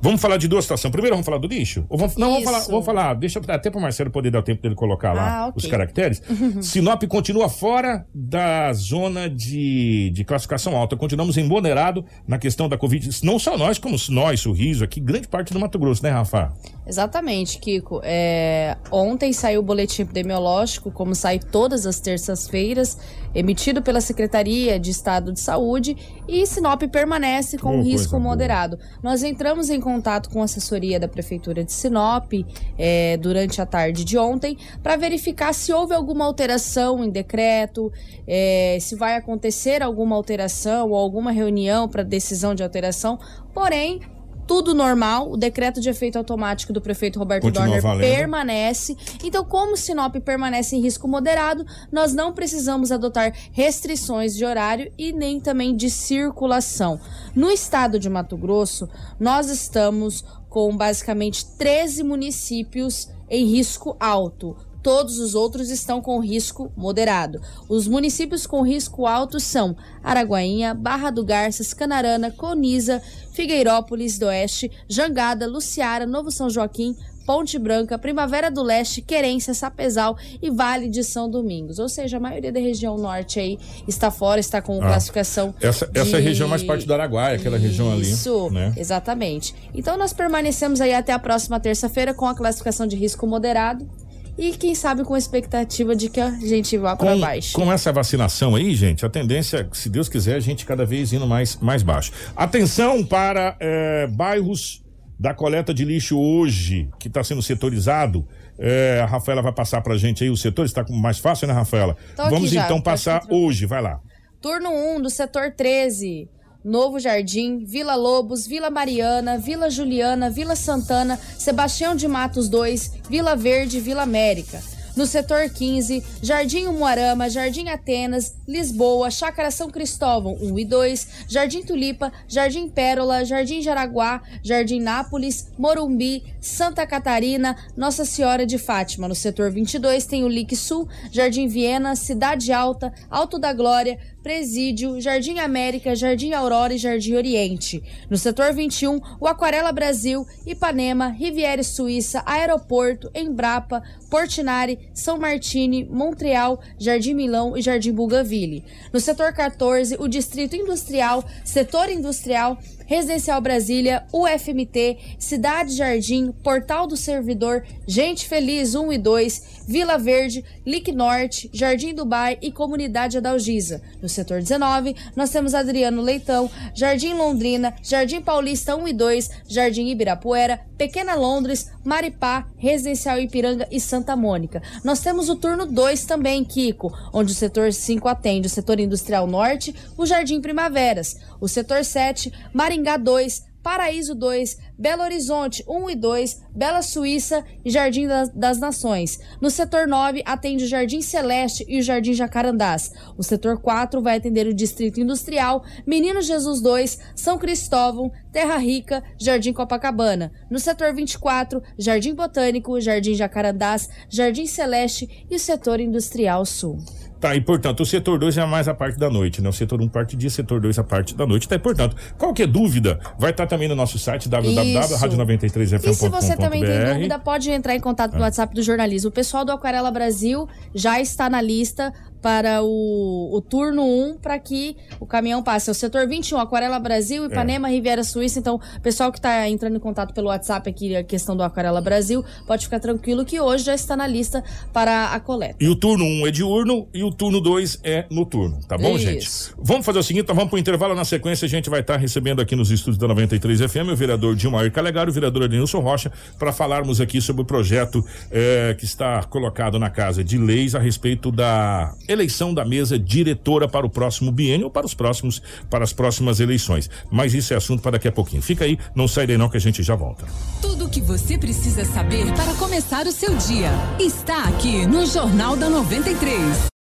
Vamos falar de duas situações. Primeiro vamos falar do lixo? Ou vamos, não, vamos falar, vamos falar, deixa até para o Marcelo poder dar o tempo dele colocar lá Ah, ok. os caracteres. Sinop continua fora da zona de, de classificação alta. Continuamos empoderado na questão da Covid. Não só nós, como nós, Sorriso, aqui, grande parte do Mato Grosso, né, Rafa? Exatamente, Kiko. É, ontem saiu o boletim epidemiológico, como sai todas as terças-feiras, emitido pela Secretaria de Estado de Saúde, e Sinop permanece com risco coisa boa. moderado. Nós entramos em contato com a assessoria da Prefeitura de Sinop é, durante a tarde de ontem para verificar se houve alguma alteração em decreto, é, se vai acontecer alguma alteração ou alguma reunião para decisão de alteração. Porém, tudo normal, o decreto de efeito automático do prefeito Roberto Continua Dorner valendo. permanece. Então, como Sinop permanece em risco moderado, nós não precisamos adotar restrições de horário e nem também de circulação. No estado de Mato Grosso, nós estamos com basicamente 13 municípios em risco alto. Todos os outros estão com risco moderado. Os municípios com risco alto são Araguainha, Barra do Garças, Canarana, Coniza, Figueirópolis do Oeste, Jangada, Luciara, Novo São Joaquim, Ponte Branca, Primavera do Leste, Querência, Sapezal e Vale de São Domingos. Ou seja, a maioria da região norte aí está fora, está com Ah, classificação. Essa, essa é a de- região mais parte do Araguaia, aquela região ali. Isso, Né? exatamente. Então nós permanecemos aí até a próxima terça-feira com a classificação de risco moderado e quem sabe com a expectativa de que a gente vá para baixo. com essa vacinação aí, gente, a tendência, se Deus quiser, a gente cada vez indo mais, mais baixo. Atenção para eh, bairros da coleta de lixo hoje, que está sendo setorizado. Eh, a Rafaela vai passar pra gente aí os setores, está mais fácil, né, Rafaela? Tô Vamos já, então passar hoje, vai lá. Turno 1 do setor 13. Novo Jardim, Vila Lobos, Vila Mariana, Vila Juliana, Vila Santana, Sebastião de Matos 2, Vila Verde, Vila América. No setor 15, Jardim Umuarama, Jardim Atenas, Lisboa, Chácara São Cristóvão 1 e 2, Jardim Tulipa, Jardim Pérola, Jardim Jaraguá, Jardim Nápoles, Morumbi, Santa Catarina, Nossa Senhora de Fátima. No setor 22 tem o Lique Sul, Jardim Viena, Cidade Alta, Alto da Glória, Presídio, Jardim América, Jardim Aurora e Jardim Oriente. No setor 21, o Aquarela Brasil, Ipanema, Riviera Suíça, Aeroporto, Embrapa, Portinari, São Martini, Montreal, Jardim Milão e Jardim Bougainville. No setor 14, o Distrito Industrial, Setor Industrial, Residencial Brasília, UFMT, Cidade Jardim, Portal do Servidor, Gente Feliz 1 e 2, Vila Verde, Lique Norte, Jardim Dubai e Comunidade Adalgisa. No setor 19, nós temos Adriano Leitão, Jardim Londrina, Jardim Paulista 1 e 2, Jardim Ibirapuera, Pequena Londres, Maripá, Residencial Ipiranga e Santa Mônica. Nós temos o turno 2 também, Kiko, onde o setor 5 atende o setor industrial norte, o Jardim Primaveras, o setor 7, Maringá 2, Paraíso 2, Belo Horizonte 1 e 2, Bela Suíça e Jardim das, Nações. No setor 9 atende o Jardim Celeste e o Jardim Jacarandás. O setor 4 vai atender o Distrito Industrial, Menino Jesus 2, São Cristóvão, Terra Rica, Jardim Copacabana. No setor 24, Jardim Botânico, Jardim Jacarandás, Jardim Celeste e o setor Industrial Sul. Tá, e portanto, o setor 2 é mais a parte da noite, né? O setor 1 um parte dia, setor 2 a parte da noite. Tá, e portanto, qualquer dúvida, vai estar também no nosso site www.radio93fm.com.br. E se você também tem dúvida, pode entrar em contato no É. WhatsApp do jornalismo. O pessoal do Aquarela Brasil já está na lista para o, o turno 1 para que o caminhão passe. É o setor 21, Aquarela Brasil, Ipanema, Riviera Suíça. Então, o pessoal que está entrando em contato pelo WhatsApp aqui, a questão do Aquarela Brasil, pode ficar tranquilo que hoje já está na lista para a coleta. E o turno 1 um é diurno e o turno 2 é noturno, tá bom, gente? Isso. Vamos fazer o seguinte, então vamos pro intervalo. Na sequência, a gente vai estar recebendo aqui nos estúdios da 93 FM o vereador Dilmair Calegaro o vereador Adnilson Rocha para falarmos aqui sobre o projeto eh, que está colocado na Casa de Leis a respeito da eleição da mesa diretora para o próximo biênio ou para os próximos, para as próximas eleições. Mas isso é assunto para daqui a pouquinho. Fica aí, não sai daí não que a gente já volta. Tudo o que você precisa saber para começar o seu dia está aqui no Jornal da 93.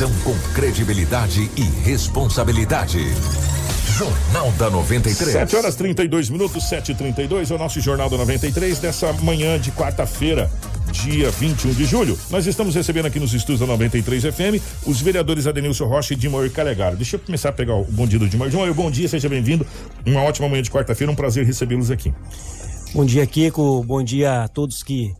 Informação com credibilidade e responsabilidade. Jornal da 93. 7 horas 32 minutos, 7h32 é o nosso Jornal da 93 dessa manhã de quarta-feira, dia 21 de julho. Nós estamos recebendo aqui nos estúdios da 93 FM os vereadores Adenilson Rocha e Dimoir Calegaro. Deixa eu começar a pegar o bom dia do Dimoir. Dimoir, bom dia, seja bem-vindo. Uma ótima manhã de quarta-feira, um prazer recebê-los aqui. Bom dia, Kiko. Bom dia a todos que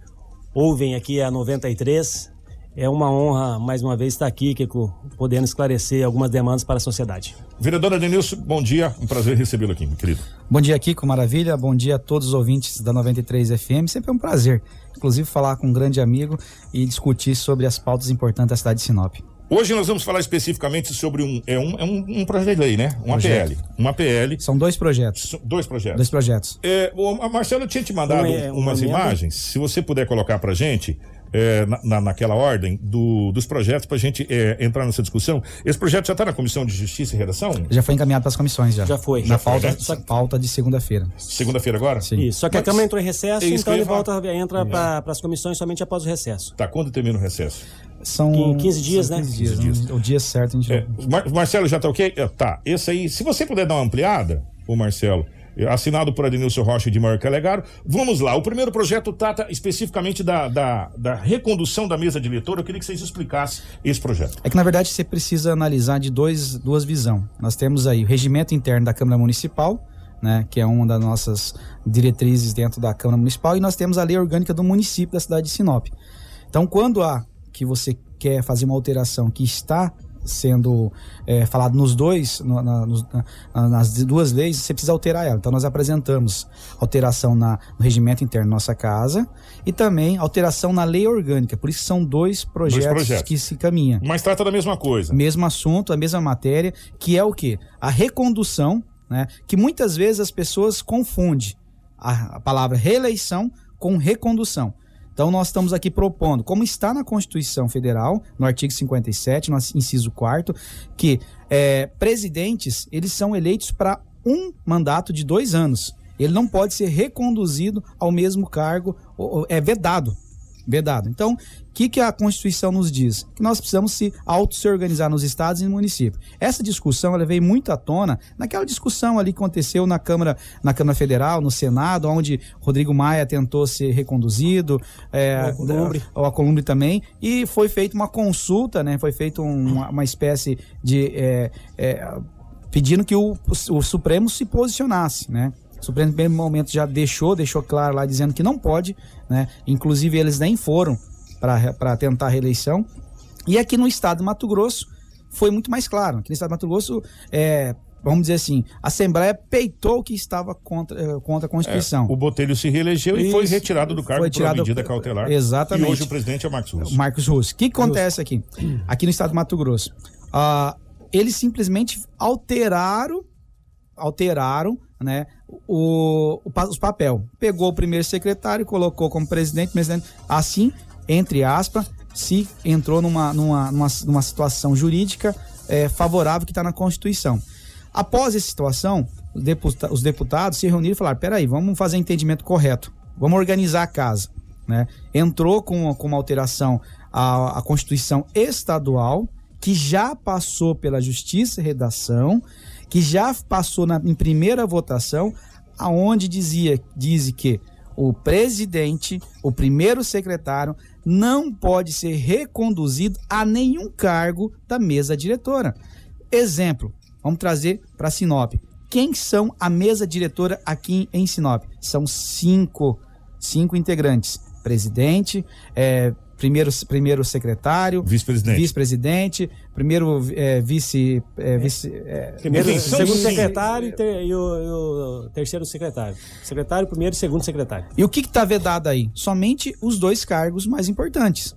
ouvem aqui a 93. É uma honra, mais uma vez, estar aqui, Kiko, podendo esclarecer algumas demandas para a sociedade. Vereador Adenilson, bom dia, um prazer recebê-lo aqui, meu querido. Bom dia, Kiko, maravilha. Bom dia a todos os ouvintes da 93 FM. Sempre é um prazer, inclusive, falar com um grande amigo e discutir sobre as pautas importantes da cidade de Sinop. Hoje nós vamos falar especificamente sobre um, é um, é um, um projeto de lei, né? Uma Projeto. PL. Uma PL. São dois projetos. Dois projetos. Dois projetos. É, o, a Marcelo tinha te mandado Um é- uma umas imagens. Se você puder colocar pra gente, é, na, na- naquela ordem, do, dos projetos, pra gente é, entrar nessa discussão. Esse projeto já tá na Comissão de Justiça e Redação? Já foi encaminhado para as comissões já. Já foi. Na Já foi, pauta, né? Só pauta de segunda-feira. Segunda-feira agora? Sim. Isso, só que a Mas- Câmara entrou em recesso, É então ele volta, entra para as comissões somente após o recesso. Tá, quando termina o recesso? São Em 15 dias, são né? 15 dias, O dia certo a gente É, Mar- Marcelo, já tá ok? É, Tá. Esse aí, se você puder dar uma ampliada, o Marcelo, assinado por Adenilson Rocha de Maior Calegaro. Vamos lá. O primeiro projeto trata especificamente da, da, da recondução da mesa diretora. Eu queria que vocês explicassem esse projeto. É que na verdade você precisa analisar de dois, duas visões. Nós temos aí o regimento interno da Câmara Municipal, né, que é uma das nossas diretrizes dentro da Câmara Municipal, e nós temos a lei orgânica do município da cidade de Sinop. Então, quando há que você quer fazer uma alteração que está sendo é, falado nos dois, no- na- nos- na- nas duas leis, você precisa alterar ela. Então nós apresentamos alteração na, no regimento interno da nossa casa e também alteração na lei orgânica. Por isso são dois projetos, projetos. que se caminham. Mas trata da mesma coisa. Mesmo assunto, a mesma matéria, que é o quê? A recondução, né? Que muitas vezes as pessoas confundem a, a palavra reeleição com recondução. Então nós estamos aqui propondo, como está na Constituição Federal, no artigo 57, no inciso 4 que é, presidentes, eles são eleitos para um mandato de dois anos. Ele não pode ser reconduzido ao mesmo cargo, é vedado. Vedado. Então, o que, que a Constituição nos diz? Que nós precisamos se auto-se organizar nos estados e no município. Essa discussão ela veio muito à tona naquela discussão ali que aconteceu na Câmara, na Câmara Federal, no Senado, onde Rodrigo Maia tentou ser reconduzido, é, O Alcolumbre. o Alcolumbre também, e foi feita uma consulta, né? Foi feita uma, uma espécie de. é, é, pedindo que o, o Supremo se posicionasse, né? O Supremo, no primeiro momento, já deixou, deixou claro lá, dizendo que não pode, né? Inclusive, eles nem foram para tentar a reeleição. E aqui no estado de Mato Grosso, foi muito mais claro. Aqui no estado de Mato Grosso, é, vamos dizer assim, a Assembleia peitou que estava contra, eh, contra a Constituição. É, o Botelho se reelegeu e foi retirado do cargo Foi por tirado- uma medida cautelar. Exatamente. E hoje o presidente é Marcos Russo. Marcos Russo. O que, que acontece aqui? Aqui no estado do Mato Grosso. Ah, eles simplesmente alteraram, alteraram, né, o, o os papel. Pegou o primeiro secretário, colocou como presidente, presidente. Assim, entre aspas, se entrou numa, numa, numa, numa situação jurídica eh, favorável que está na Constituição. Após essa situação, os deputa- os deputados se reuniram e falaram: peraí, vamos fazer entendimento correto, vamos organizar a casa. Né? Entrou com, com uma alteração à, à Constituição estadual, que já passou pela Justiça e Redação, que já passou na, em primeira votação, aonde dizia diz que o presidente, o primeiro secretário, não pode ser reconduzido a nenhum cargo da mesa diretora. Exemplo, vamos trazer para Sinop. Quem são a mesa diretora aqui em Sinop? São cinco, cinco integrantes. Presidente, é, primeiro, primeiro secretário, Vice-presidente. vice-presidente, primeiro é, vice, é, vice é, Primeiro, enfim, são segundo secretário e, ter- e o, e o terceiro secretário. Secretário, primeiro e segundo secretário. E o que está vedado aí? Somente os dois cargos mais importantes.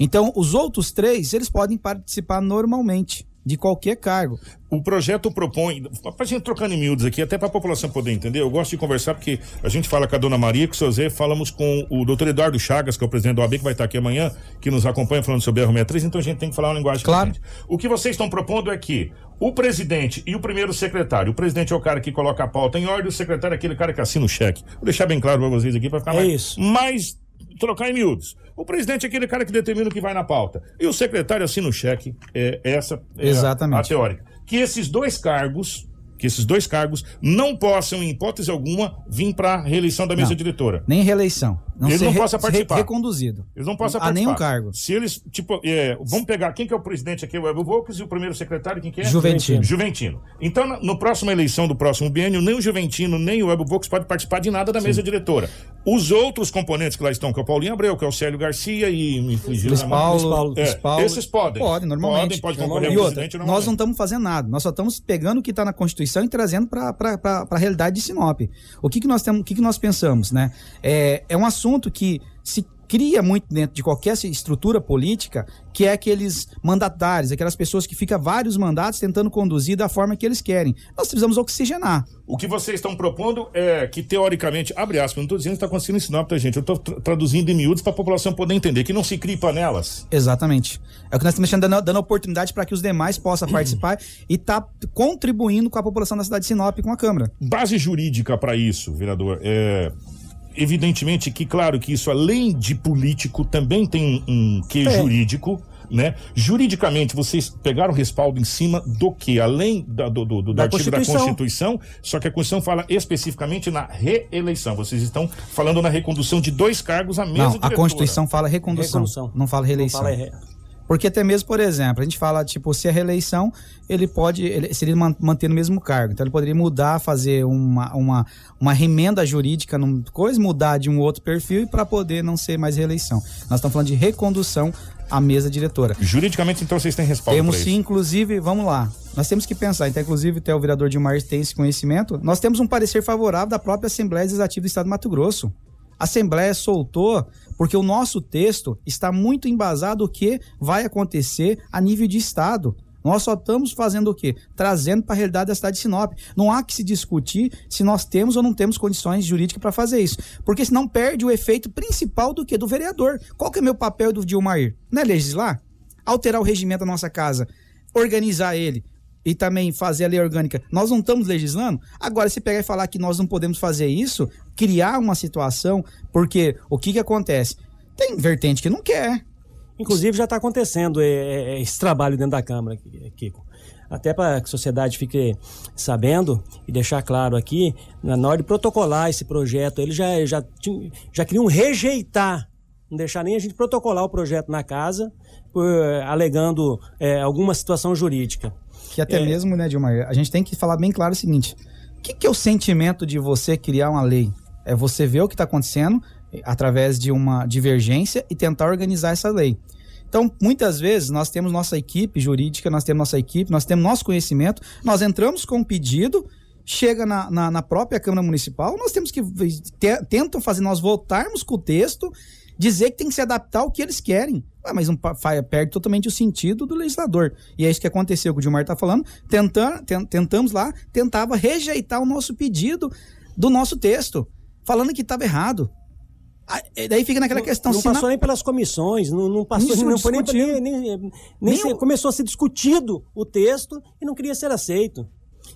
Então, os outros três, eles podem participar normalmente de qualquer cargo. O projeto propõe, pra gente trocando em miúdos aqui, até pra população poder entender, eu gosto de conversar porque a gente fala com a dona Maria, com o seu Zé, falamos com o doutor Eduardo Chagas, que é o presidente do OAB, que vai estar aqui amanhã, que nos acompanha falando sobre a R63, então a gente tem que falar uma linguagem Claro. diferente. O que vocês estão propondo é que o presidente e o primeiro secretário, o presidente é o cara que coloca a pauta em ordem, o secretário é aquele cara que assina o cheque. Vou deixar bem claro pra vocês aqui, pra ficar É mais, isso. mais trocar em miúdos. O presidente é aquele cara que determina o que vai na pauta. E o secretário assina o cheque. É, essa é a- Exatamente. a teórica. Que esses dois cargos que esses dois cargos não possam, em hipótese alguma, vir para a reeleição da mesa Não. diretora. Nem reeleição. Não Eles ser não ser participar. reconduzido. Eles não possam A participar. nenhum cargo. Se eles, tipo, é, vamos pegar, quem que é o presidente aqui? O Web Volks e o primeiro secretário, quem que é? Juventino. Juventino. Então, na no próxima eleição do próximo biênio, nem o Juventino, nem o Web Volks pode participar de nada da mesa diretora. Os outros componentes que lá estão, que é o Paulinho Abreu, que é o Célio Garcia e me fugiu. Luiz Paulo, Luiz Paulo. Luiz É, Paulo. Esses podem. Podem, normalmente. Podem, pode concorrer E outra, nós não estamos fazendo nada. Nós só estamos pegando o que está na Constituição e trazendo para a realidade de Sinop. O que, que nós temos, o que, que nós pensamos, né? É, é um assunto que se cria muito dentro de qualquer estrutura política, que é aqueles mandatários, aquelas pessoas que ficam vários mandatos tentando conduzir da forma que eles querem. Nós precisamos oxigenar. O que vocês estão propondo é que, teoricamente, abre aspas, não estou dizendo que está acontecendo em Sinop, tá, gente? Eu estou traduzindo em miúdos para a população poder entender, que não se crie panelas. Exatamente. É o que nós estamos deixando, dando, dando oportunidade para que os demais possam participar e tá contribuindo com a população da cidade de Sinop com a Câmara. Base jurídica para isso, vereador, é evidentemente que, claro, que isso além de político também tem um, quê É. jurídico, né? Juridicamente, vocês pegaram respaldo em cima do que? Além da- do, do- do Da artigo da Constituição. Constituição, só que a Constituição fala especificamente na reeleição. Vocês estão falando na recondução de dois cargos à mesa Não, a diretora. Constituição fala recondução, Recondução. não fala reeleição. Não fala re- Porque até mesmo, por exemplo, a gente fala, tipo, se é reeleição, ele pode, ele, se ele man- manter no mesmo cargo. Então ele poderia mudar, fazer uma, uma, uma remenda jurídica num coisa, mudar de um outro perfil para poder não ser mais reeleição. Nós estamos falando de recondução à mesa diretora. Juridicamente, então, vocês têm respaldo Temos sim, inclusive, vamos lá. Nós temos que pensar, então, inclusive, até o vereador Dilmar tem esse conhecimento. Nós temos um parecer favorável da própria Assembleia Legislativa do Estado do Mato Grosso. A Assembleia soltou porque o nosso texto está muito embasado o que vai acontecer a nível de Estado. Nós só estamos fazendo o quê? Trazendo para a realidade da cidade de Sinop. Não há que se discutir se nós temos ou não temos condições jurídicas para fazer isso. Porque senão perde o efeito principal do que? Do vereador. Qual que é o meu papel do Dilmair? Não é legislar? Alterar o regimento da nossa casa, organizar ele e também fazer a lei orgânica. Nós não estamos legislando? Agora, se pegar e falar que nós não podemos fazer isso, criar uma situação, porque o que que acontece? Tem vertente que não quer. Inclusive já está acontecendo é, é, esse trabalho dentro da Câmara, Kiko. Até para que a sociedade fique sabendo e deixar claro aqui, na hora de protocolar esse projeto, eles já, já, já queriam rejeitar, não deixar nem a gente protocolar o projeto na casa, por, alegando é, alguma situação jurídica. Que até É. mesmo, né, Dilma, a gente tem que falar bem claro o seguinte: o que, que é o sentimento de você criar uma lei? É você ver o que está acontecendo através de uma divergência e tentar organizar essa lei. Então, muitas vezes, nós temos nossa equipe jurídica, nós temos nossa equipe, nós temos nosso conhecimento, nós entramos com um pedido, chega na, na, na própria Câmara Municipal, nós temos que. te- tentam fazer nós voltarmos com o texto, dizer que tem que se adaptar ao que eles querem. Ué, mas não perde totalmente o sentido do legislador. E é isso que aconteceu, que o Gilmar está falando. Tentan- ten- tentamos lá, tentava rejeitar o nosso pedido do nosso texto, falando que estava errado. Ah, e daí fica naquela questão Não se na- passou nem pelas comissões, não, não passou, Isso não foi nem, nem, nem, nem Nem se- o- começou a ser discutido o texto e não queria ser aceito.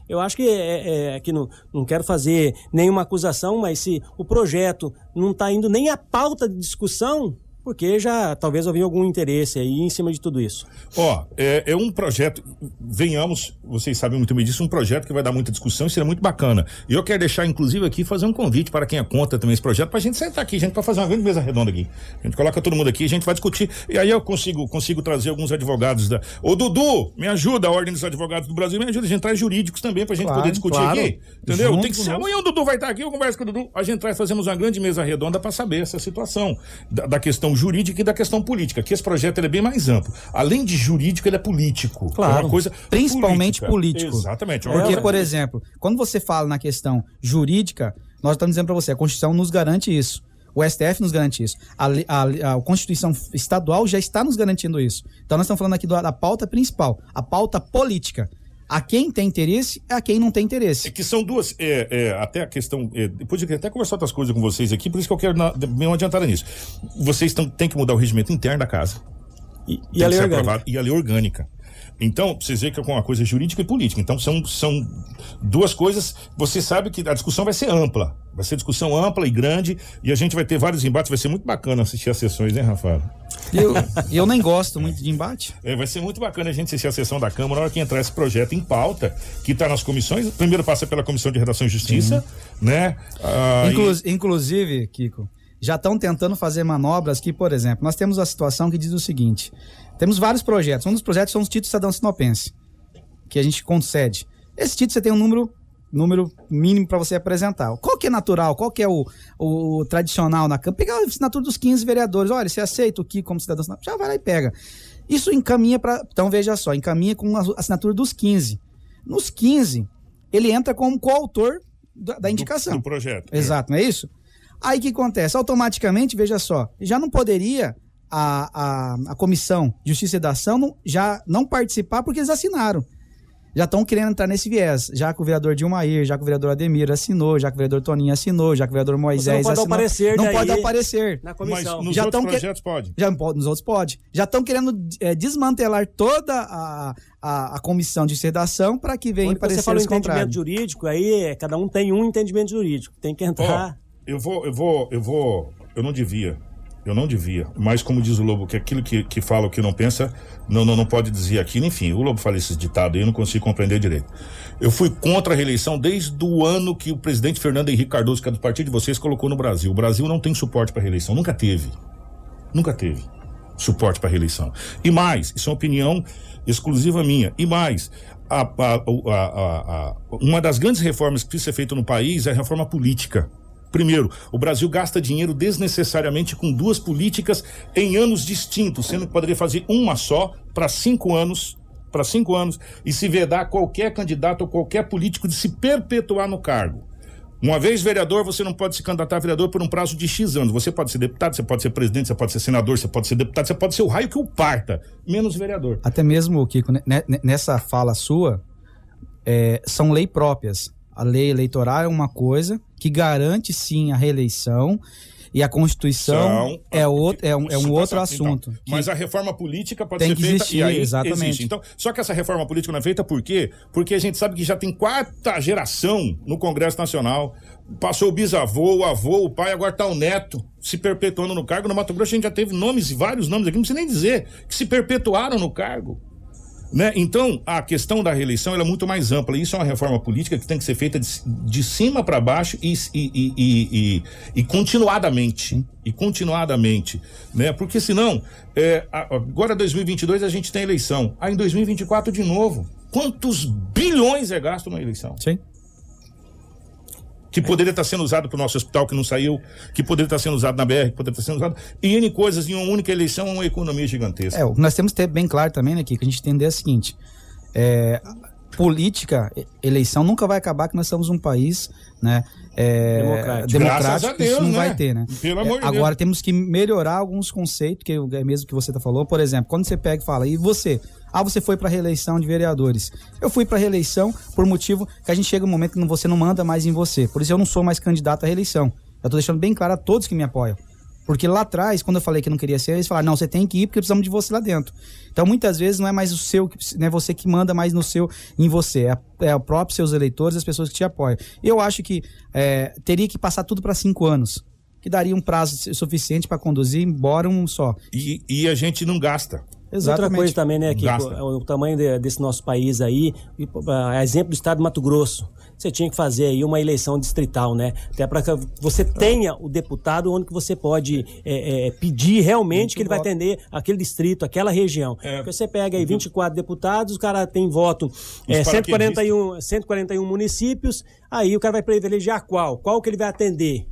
Eu acho que é, é, que não, não quero fazer nenhuma acusação, mas se o projeto não está indo nem à pauta de discussão, porque já talvez havia algum interesse aí em cima de tudo isso. Ó, é, é um projeto, venhamos, vocês sabem muito bem disso, um projeto que vai dar muita discussão e será muito bacana. E eu quero deixar, inclusive, aqui, fazer um convite para quem é contra também esse projeto, pra gente sentar aqui, gente, para fazer uma grande mesa redonda aqui. A gente coloca todo mundo aqui, a gente vai discutir, e aí eu consigo, consigo trazer alguns advogados da... Ô, Dudu, me ajuda, a Ordem dos Advogados do Brasil, me ajuda, a gente traz jurídicos também pra gente Claro, poder discutir claro. aqui, entendeu? Junto Tem que ser, amanhã o Dudu vai estar aqui, eu converso com o Dudu, a gente traz, fazemos uma grande mesa redonda para saber essa situação da, da questão jurídica e da questão política, que esse projeto é bem mais amplo. Além de jurídico, ele é político. É uma coisa Principalmente política. político. Exatamente. é Porque, coisa por exemplo, quando você fala na questão jurídica, nós estamos dizendo para você, a Constituição nos garante isso. O STF nos garante isso. A, a a Constituição estadual já está nos garantindo isso. Então nós estamos falando aqui do- da pauta principal, a pauta política. A quem tem interesse e a quem não tem interesse. Que são duas, é, é, até a questão, é, depois eu queria até conversar outras coisas com vocês aqui, por isso que eu quero uma adiantada nisso. Vocês tão, têm que mudar o regimento interno da casa. E, Tem a lei ser orgânica. aprovado. E a lei orgânica. Então, vocês verem que é uma coisa jurídica e política. Então, são, são duas coisas. Você sabe que a discussão vai ser ampla. Vai ser discussão ampla e grande. E a gente vai ter vários embates. Vai ser muito bacana assistir as sessões, né, Rafael? Eu, eu nem gosto muito de embate. É, vai ser muito bacana a gente assistir a sessão da Câmara na hora que entrar esse projeto em pauta, que está nas comissões. Primeiro passa pela Comissão de Redação e Justiça, né? Ah, Inclu- Inclusive, Kiko, já estão tentando fazer manobras que, por exemplo, nós temos a situação que diz o seguinte: temos vários projetos. Um dos projetos são os títulos cidadão sinopense, que a gente concede. Esse título você tem um número número mínimo para você apresentar. Qual que é natural? Qual que é o, o tradicional na Câmara? Pegar a assinatura dos 15 vereadores. Olha, você aceita o que como cidadão sinopense? Já vai lá e pega. Isso encaminha para. Então veja só, encaminha com a assinatura dos 15. Nos 15, ele entra como coautor da, da indicação. do projeto. Exato, não é isso? Aí o que acontece? Automaticamente, veja só, já não poderia a, a, a Comissão de Justiça e Dação não, já não participar porque eles assinaram. Já estão querendo entrar nesse viés. Já que o vereador Dilmair, já que o vereador Ademir assinou, já que o vereador Toninho assinou, já que o vereador Moisés pode dar o assinou. parecer não daí pode dar o parecer. na comissão. Mas nos Já outros que- projetos pode. Já pode, nos outros pode. Já estão querendo é, desmantelar toda a, a, a comissão de sedação para que venha Quando você fala entendimento jurídico, aí é, cada um tem um entendimento jurídico. Tem que entrar. Ó, eu vou, eu vou, eu vou. Eu não devia. Eu não devia. Mas como diz o Lobo, que aquilo que, que fala o que não pensa, não, não, não pode dizer aquilo. Enfim, o Lobo fala esses ditados aí, eu não consigo compreender direito. Eu fui contra a reeleição desde o ano que o presidente Fernando Henrique Cardoso, que é do partido de vocês, colocou no Brasil. O Brasil não tem suporte para reeleição. Nunca teve. Nunca teve suporte para reeleição. E mais, isso é uma opinião exclusiva minha. E mais, a- a- a- uma das grandes reformas que precisa ser feita no país é a reforma política. Primeiro, o Brasil gasta dinheiro desnecessariamente com duas políticas em anos distintos, sendo que poderia fazer uma só para cinco anos, para cinco anos, e se vedar qualquer candidato ou qualquer político de se perpetuar no cargo. Uma vez vereador, você não pode se candidatar a vereador por um prazo de X anos. Você pode ser deputado, você pode ser presidente, você pode ser senador, você pode ser deputado, você pode ser o raio que o parta, menos vereador. Até mesmo, Kiko, né, né, nessa fala sua, é, são lei próprias. A lei eleitoral é uma coisa que garante sim a reeleição e a Constituição São- é, outro, é um, é um Isso outro tá- assunto. então, mas a reforma política pode tem ser que feita existir, e aí exatamente. existe. Então, só que essa reforma política não é feita por quê? Porque a gente sabe que já tem quarta geração no Congresso Nacional. Passou o bisavô, o avô, o pai, agora tá o neto se perpetuando no cargo. No Mato Grosso a gente já teve nomes, vários nomes aqui, não precisa nem dizer, que se perpetuaram no cargo. Né? Então, a questão da reeleição é muito mais ampla. Isso é uma reforma política que tem que ser feita de, de cima para baixo e, e, e, e, continuadamente. E continuadamente. Né? Porque senão, é, agora 2022 a gente tem eleição. Aí em 2024 de novo. Quantos bilhões é gasto na eleição? Sim. Que poderia estar sendo usado para o nosso hospital que não saiu, que poderia estar sendo usado na BR, que poderia estar sendo usado. E N coisas em uma única eleição é uma economia gigantesca. É, que nós temos que ter bem claro também, né, Kiko, a gente entender é o seguinte: é, política, eleição nunca vai acabar, que nós somos um país, né? É, Democrático. Deus, isso não né? vai ter, né? Pelo É, amor de agora Deus. temos que melhorar alguns conceitos, que é mesmo que você tá falou. Por exemplo, quando você pega e fala, e você? Ah, você foi para reeleição de vereadores. Eu fui para reeleição por motivo que a gente chega um momento que você não manda mais em você. Por isso eu não sou mais candidato à reeleição. Eu tô deixando bem claro a todos que me apoiam. Porque lá atrás, quando eu falei que não queria ser, eles falaram, não, você tem que ir porque precisamos de você lá dentro. Então, muitas vezes, não é mais o seu, que- não é você que manda mais no seu, em você. É, é o próprio seus eleitores, as pessoas que te apoiam. Eu acho que é, teria que passar tudo para cinco anos. Que daria um prazo su- suficiente para conduzir, embora um só. E, e a gente não gasta. Outra coisa também, né, Kiko, Gasta. o, o tamanho de- desse nosso país aí, e, ah, exemplo do estado do Mato Grosso. Você tinha que fazer aí uma eleição distrital, né? Até para que você tenha o deputado onde que você pode é, é, pedir realmente que ele vai atender aquele distrito, aquela região. É. Porque você pega aí 24 deputados, o cara tem voto é, Os 141, 141 municípios, aí o cara vai privilegiar qual? Qual que ele vai atender?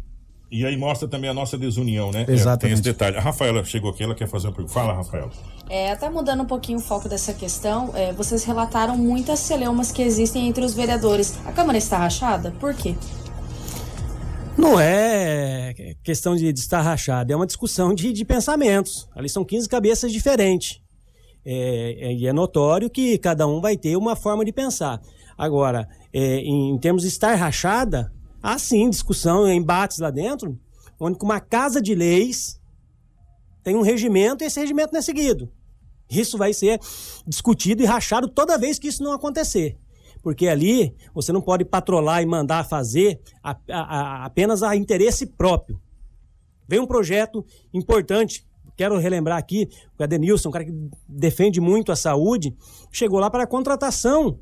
E aí mostra também a nossa desunião, né? É, Exatamente. tem esse detalhe. A Rafaela chegou aqui, ela quer fazer uma pergunta. Fala, Rafaela. É, até mudando um pouquinho o foco dessa questão, é, vocês relataram muitas celeumas que existem entre os vereadores. A Câmara está rachada? Por quê? Não é questão de, de estar rachado, é uma discussão de, de pensamentos. Ali são 15 cabeças diferentes. É, é- e é notório que cada um vai ter uma forma de pensar. Agora, é, em, em termos de estar rachada, há sim discussão, embates lá dentro, onde uma casa de leis tem um regimento e esse regimento não é seguido. Isso vai ser discutido e rachado toda vez que isso não acontecer. Porque ali você não pode patrolar e mandar fazer a, a, a, apenas a interesse próprio. Vem um projeto importante, quero relembrar aqui, o Adenilson, um cara que defende muito a saúde, chegou lá para a contratação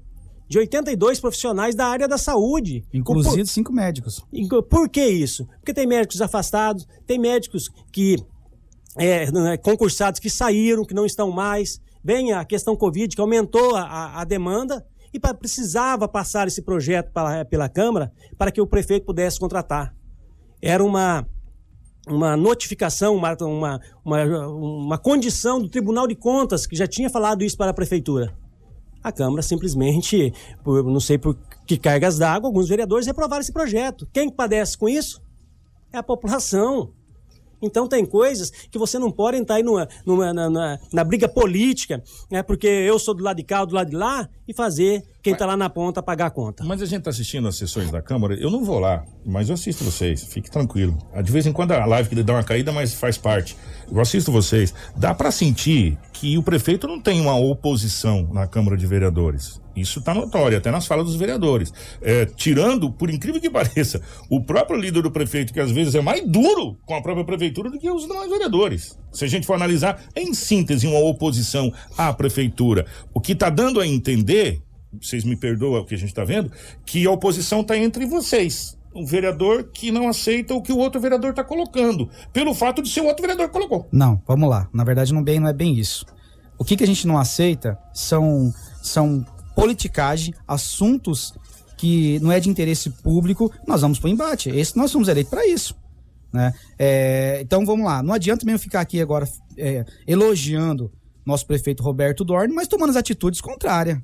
de 82 profissionais da área da saúde. Inclusive cinco médicos. Por que isso? Porque tem médicos afastados, tem médicos que é, concursados que saíram, que não estão mais. Vem a questão Covid, que aumentou a, a demanda e pra, precisava passar esse projeto pela, pela Câmara para que o prefeito pudesse contratar. Era uma, uma notificação, uma, uma, uma, uma condição do Tribunal de Contas, que já tinha falado isso para a Prefeitura. A Câmara simplesmente, por, não sei por que cargas d'água, alguns vereadores reprovaram esse projeto. Quem padece com isso? É a população. Então tem coisas que você não pode entrar aí numa, numa na, na, na, briga política, né? Porque eu sou do lado de cá, do lado de lá, e fazer quem está lá na ponta pagar a conta. Mas a gente está assistindo as sessões da Câmara, eu não vou lá, mas eu assisto vocês, fique tranquilo. De vez em quando a live que ele dá uma caída, mas faz parte. Eu assisto vocês. Dá para sentir que o prefeito não tem uma oposição na Câmara de Vereadores. Isso está notório, até nas falas dos vereadores. É, tirando, por incrível que pareça, o próprio líder do prefeito, que às vezes é mais duro com a própria prefeitura do que os demais vereadores. Se a gente for analisar, em síntese, uma oposição à prefeitura. O que está dando a entender, vocês me perdoam o que a gente está vendo, que a oposição está entre vocês um vereador que não aceita o que o outro vereador está colocando, pelo fato de ser o outro vereador que colocou. Não, vamos lá. Na verdade, não, bem, não é bem isso. O que, que a gente não aceita são, são politicagem, assuntos que não é de interesse público, nós vamos para o embate. Esse, nós somos eleitos para isso. Né? É, então vamos lá, não adianta mesmo ficar aqui agora é, elogiando nosso prefeito Roberto Dorn, mas tomando as atitudes contrárias.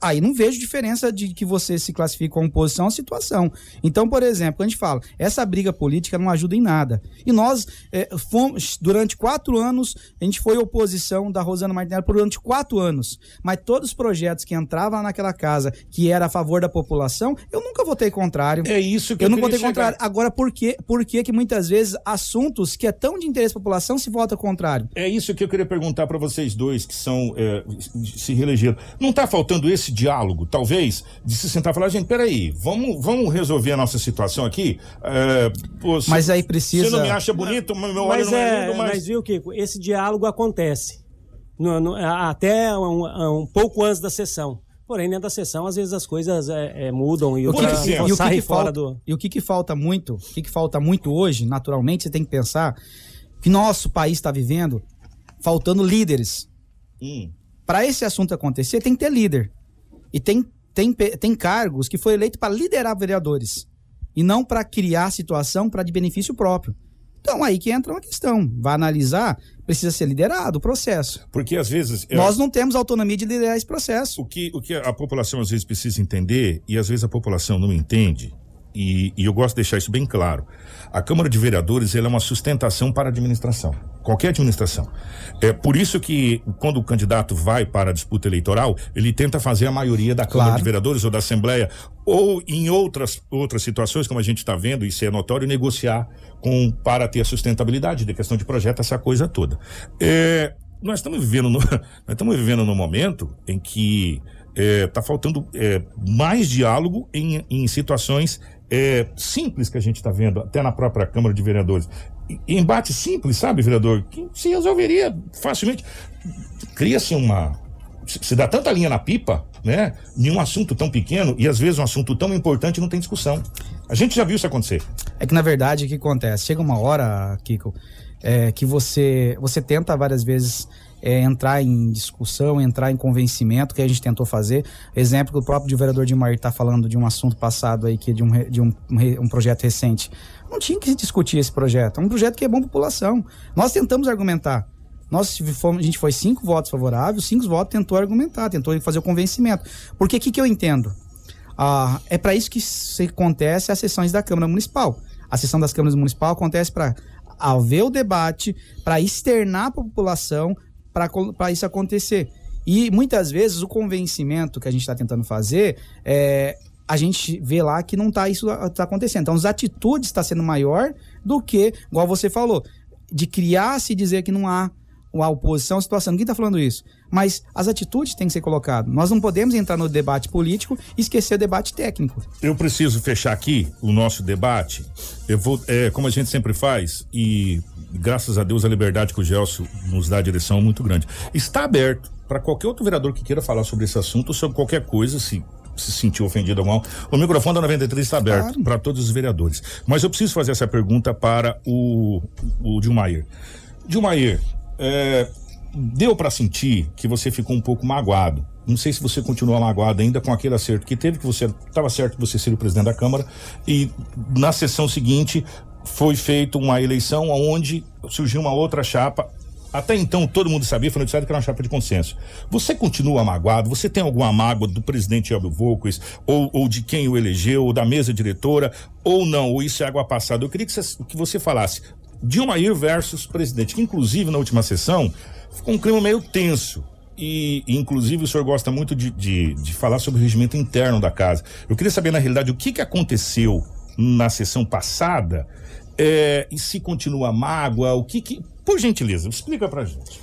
Aí não vejo diferença de que você se classifique como posição ou situação. Então, por exemplo, a gente fala, essa briga política não ajuda em nada. E nós, é, fomos, durante quatro anos, a gente foi oposição da Rosana Martinelli por durante quatro anos. Mas todos os projetos que entravam naquela casa, que era a favor da população, eu nunca votei contrário. É isso que eu, eu não votei chegar. contrário. Agora, por que, por que que muitas vezes assuntos que é tão de interesse da população se vota contrário? É isso que eu queria perguntar para vocês dois que são é, se reelegeram. Não está faltando esse diálogo, talvez, de se sentar e falar, gente, peraí, vamos, vamos resolver a nossa situação aqui? É, pô, se, mas aí precisa... Você não me acha bonito, meu mas olho não é, é lindo, mas... mas viu, Kiko, esse diálogo acontece no, no, até um, um, pouco antes da sessão. Porém, dentro da sessão, às vezes as coisas é, é, mudam e o que, e o que, sai que fora falta, do... E o que, que falta muito, o que, que falta muito hoje, naturalmente, você tem que pensar que nosso país está vivendo faltando líderes. Hum. Para esse assunto acontecer, tem que ter líder. E tem, tem, tem cargos que foi eleito para liderar vereadores. E não para criar situação para de benefício próprio. Então aí que entra uma questão. Vai analisar, precisa ser liderado o processo. Porque às vezes. é- Nós não temos autonomia de liderar esse processo. O que, o que a população às vezes precisa entender, e às vezes a população não entende, e, e eu gosto de deixar isso bem claro. A Câmara de Vereadores ela é uma sustentação para a administração, qualquer administração. É por isso que quando o candidato vai para a disputa eleitoral, ele tenta fazer a maioria da Câmara Claro. de Vereadores ou da Assembleia, ou em outras, outras situações, como a gente está vendo, isso é notório, negociar com para ter a sustentabilidade de questão de projeto, essa coisa toda. É, nós estamos vivendo no, nós estamos vivendo num momento em que está faltando é, mais diálogo em, em situações é, simples que a gente está vendo, até na própria Câmara de Vereadores. Embate simples, sabe, vereador? Que se resolveria facilmente. Cria-se uma. Se dá tanta linha na pipa, né? Em um assunto tão pequeno, e às vezes um assunto tão importante não tem discussão. A gente já viu isso acontecer. É que na verdade o que acontece? Chega uma hora, Kiko, é, que você, você tenta várias vezes é, entrar em discussão, entrar em convencimento, que a gente tentou fazer. Exemplo que o próprio vereador de Mar está falando de um assunto passado aí, que de, um, de um, um projeto recente. Não tinha que se discutir esse projeto. É um projeto que é bom para a população. Nós tentamos argumentar. Nós fomos, a gente foi cinco votos favoráveis, cinco votos tentou argumentar, tentou fazer o convencimento. Porque o que, que eu entendo? Ah, é para isso que se acontece as sessões da Câmara Municipal. A sessão das câmaras municipais acontece para haver o debate, para externar para a população, para isso acontecer. E muitas vezes o convencimento que a gente está tentando fazer é, a gente vê lá que não tá isso tá acontecendo. Então, as atitudes está sendo maior do que, igual você falou, de criar-se e dizer que não há a oposição, a situação. Ninguém está falando isso. Mas as atitudes têm que ser colocadas. Nós não podemos entrar no debate político e esquecer o debate técnico. Eu preciso fechar aqui o nosso debate. Eu vou, é, como a gente sempre faz, e graças a Deus a liberdade que o Gelson nos dá a direção é muito grande. Está aberto para qualquer outro vereador que queira falar sobre esse assunto ou sobre qualquer coisa, se se sentiu ofendido ou não. O microfone da 93 está aberto claro. para todos os vereadores. Mas eu preciso fazer essa pergunta para o, o Dilmair. Dilmair, é, deu para sentir que você ficou um pouco magoado. Não sei se você continua magoado ainda com aquele acerto que teve, que você estava certo que você seria o presidente da Câmara, e na sessão seguinte foi feita uma eleição onde surgiu uma outra chapa até então todo mundo sabia, foi noticiado que era uma chapa de consenso. Você continua magoado? Você tem alguma mágoa do presidente Elbio Volques, ou, ou de quem o elegeu, ou da mesa diretora, ou não? Ou isso é água passada? Eu queria que você, que você falasse Dilmair versus presidente, que inclusive na última sessão ficou um clima meio tenso. E, inclusive, o senhor gosta muito de, de, de falar sobre o regimento interno da casa. Eu queria saber, na realidade, o que, que aconteceu na sessão passada é, e se continua mágoa, o que, que por gentileza, explica pra gente.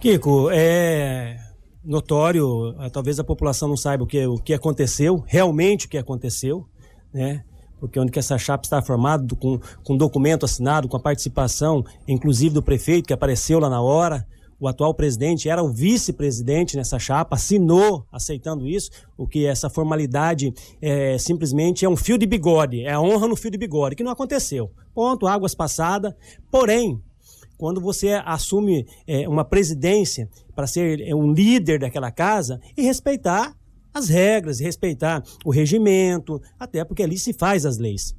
Kiko, é notório, ah, talvez a população não saiba o que, o que aconteceu, realmente o que aconteceu, né? Porque onde que essa chapa está formada, com, com documento assinado, com a participação, inclusive do prefeito, que apareceu lá na hora, o atual presidente era o vice-presidente nessa chapa, assinou aceitando isso, o que essa formalidade é, simplesmente é um fio de bigode, é a honra no fio de bigode, que não aconteceu. Ponto, águas passadas. Porém, quando você assume é, uma presidência para ser é, um líder daquela casa e respeitar as regras, respeitar o regimento, até porque ali se faz as leis.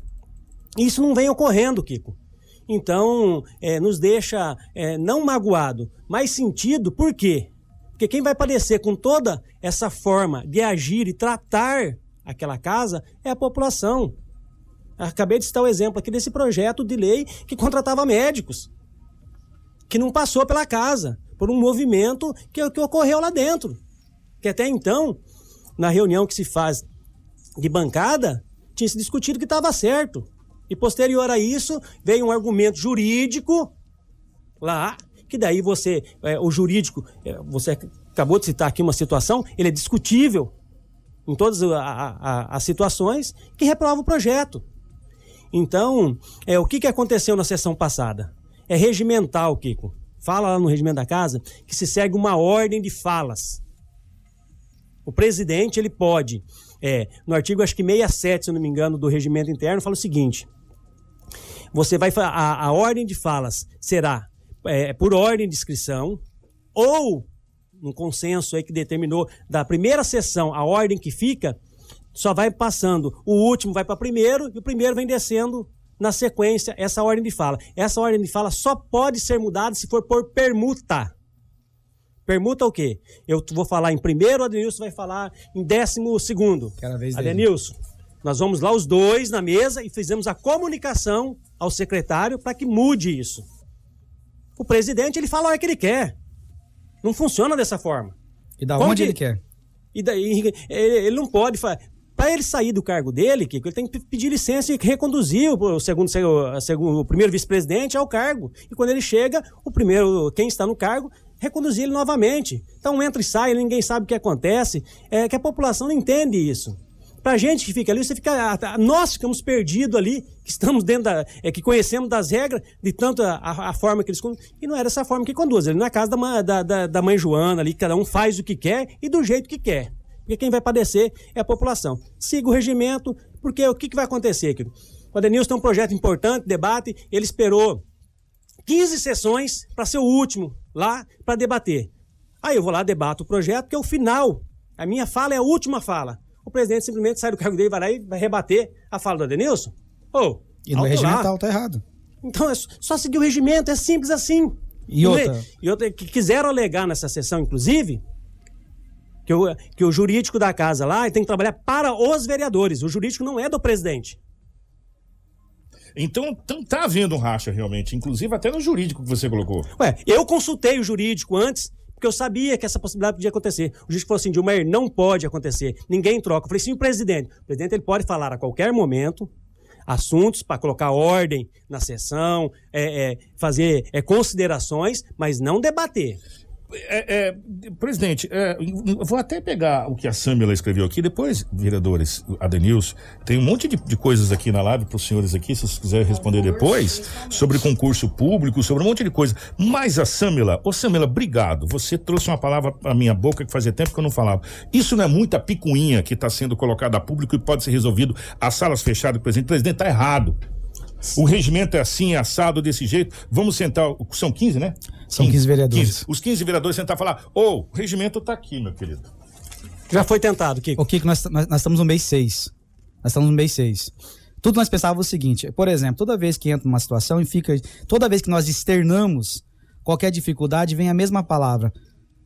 Isso não vem ocorrendo, Kiko. Então, é, nos deixa é, não magoado, mas sentido, por quê? Porque quem vai padecer com toda essa forma de agir e tratar aquela casa é a população. Acabei de citar o exemplo aqui desse projeto de lei que contratava médicos que não passou pela casa, por um movimento que, que ocorreu lá dentro. Que até então, na reunião que se faz de bancada, tinha se discutido que estava certo. E posterior a isso, veio um argumento jurídico lá, que daí você, é, o jurídico, é, você acabou de citar aqui uma situação, ele é discutível em todas a, a, as situações, que reprova o projeto. Então, é, o que, que aconteceu na sessão passada? é regimental, Kiko. Fala lá no regimento da casa que se segue uma ordem de falas. O presidente, ele pode, é, no artigo acho que 67, se não me engano, do regimento interno, fala o seguinte: você vai a, a ordem de falas será é, por ordem de inscrição ou um consenso aí que determinou da primeira sessão a ordem que fica só vai passando o último vai para primeiro e o primeiro vem descendo na sequência essa ordem de fala. Essa ordem de fala só pode ser mudada se for por permuta. Permuta o quê? Eu vou falar em primeiro, o Adenilson vai falar em décimo segundo. Cada vez Adenilson, nós vamos lá os dois na mesa e fizemos a comunicação ao secretário para que mude isso. O presidente, ele fala a hora que ele quer. Não funciona dessa forma. E da onde ele quer? E daí, ele, ele não pode falar. Para ele sair do cargo dele, Kiko, ele tem que pedir licença e reconduzir o, segundo, o primeiro vice-presidente ao cargo. E quando ele chega, o primeiro, quem está no cargo, reconduzir ele novamente. Então entra e sai, ninguém sabe o que acontece. É que a população não entende isso. Pra gente que fica ali, você fica. Nós ficamos perdidos ali, que estamos dentro da. É, que conhecemos das regras, de tanto a, a forma que eles conduzem. E não era essa forma que conduz. Ele na casa da, da, da, da mãe Joana ali, cada um faz o que quer e do jeito que quer. Porque quem vai padecer é a população. Siga o regimento, porque o que, que vai acontecer, querido? O Adenilson tem um projeto importante, debate, ele esperou 15 sessões para ser o último lá para debater. Aí eu vou lá, debato o projeto, que é o final. A minha fala é a última fala. O presidente simplesmente sai do cargo dele, vai lá e vai rebater a fala do Adenilson. Oh, e no regimental tá errado. Então é só seguir o regimento, é simples assim. E outra? E outra, que quiseram alegar nessa sessão, inclusive, que o, que o jurídico da casa lá tem que trabalhar para os vereadores. O jurídico não é do presidente. Então, então tá havendo um racha realmente, inclusive até no jurídico que você colocou. Ué, eu consultei o jurídico antes, porque eu sabia que essa possibilidade podia acontecer. O jurídico falou assim, Dilmer, não pode acontecer, ninguém troca. Eu falei, sim, o presidente. O presidente ele pode falar a qualquer momento, assuntos para colocar ordem na sessão, é, é, fazer é, considerações, mas não debater. É, é, presidente, é, vou até pegar o que a Samila escreveu aqui. Depois, vereadores, Adenils, tem um monte de, de coisas aqui na live para os senhores aqui, se vocês quiserem responder depois, sobre concurso público, sobre um monte de coisa. Mas a Samila, ô Samila, obrigado. Você trouxe uma palavra para minha boca que fazia tempo que eu não falava. Isso não é muita picuinha que está sendo colocada a público e pode ser resolvido às salas fechadas, presidente. Presidente está errado. O regimento é assim, é assado desse jeito. Vamos sentar. São 15, né? São 15 vereadores. 15. Os 15 vereadores sentar e falar: Ô, oh, o regimento está aqui, meu querido. Já foi tentado, Kiko. O Kiko, nós, nós, nós estamos no mês 6. Nós estamos no mês 6. Tudo nós pensávamos o seguinte: por exemplo, toda vez que entra numa situação e fica. Toda vez que nós externamos qualquer dificuldade, vem a mesma palavra.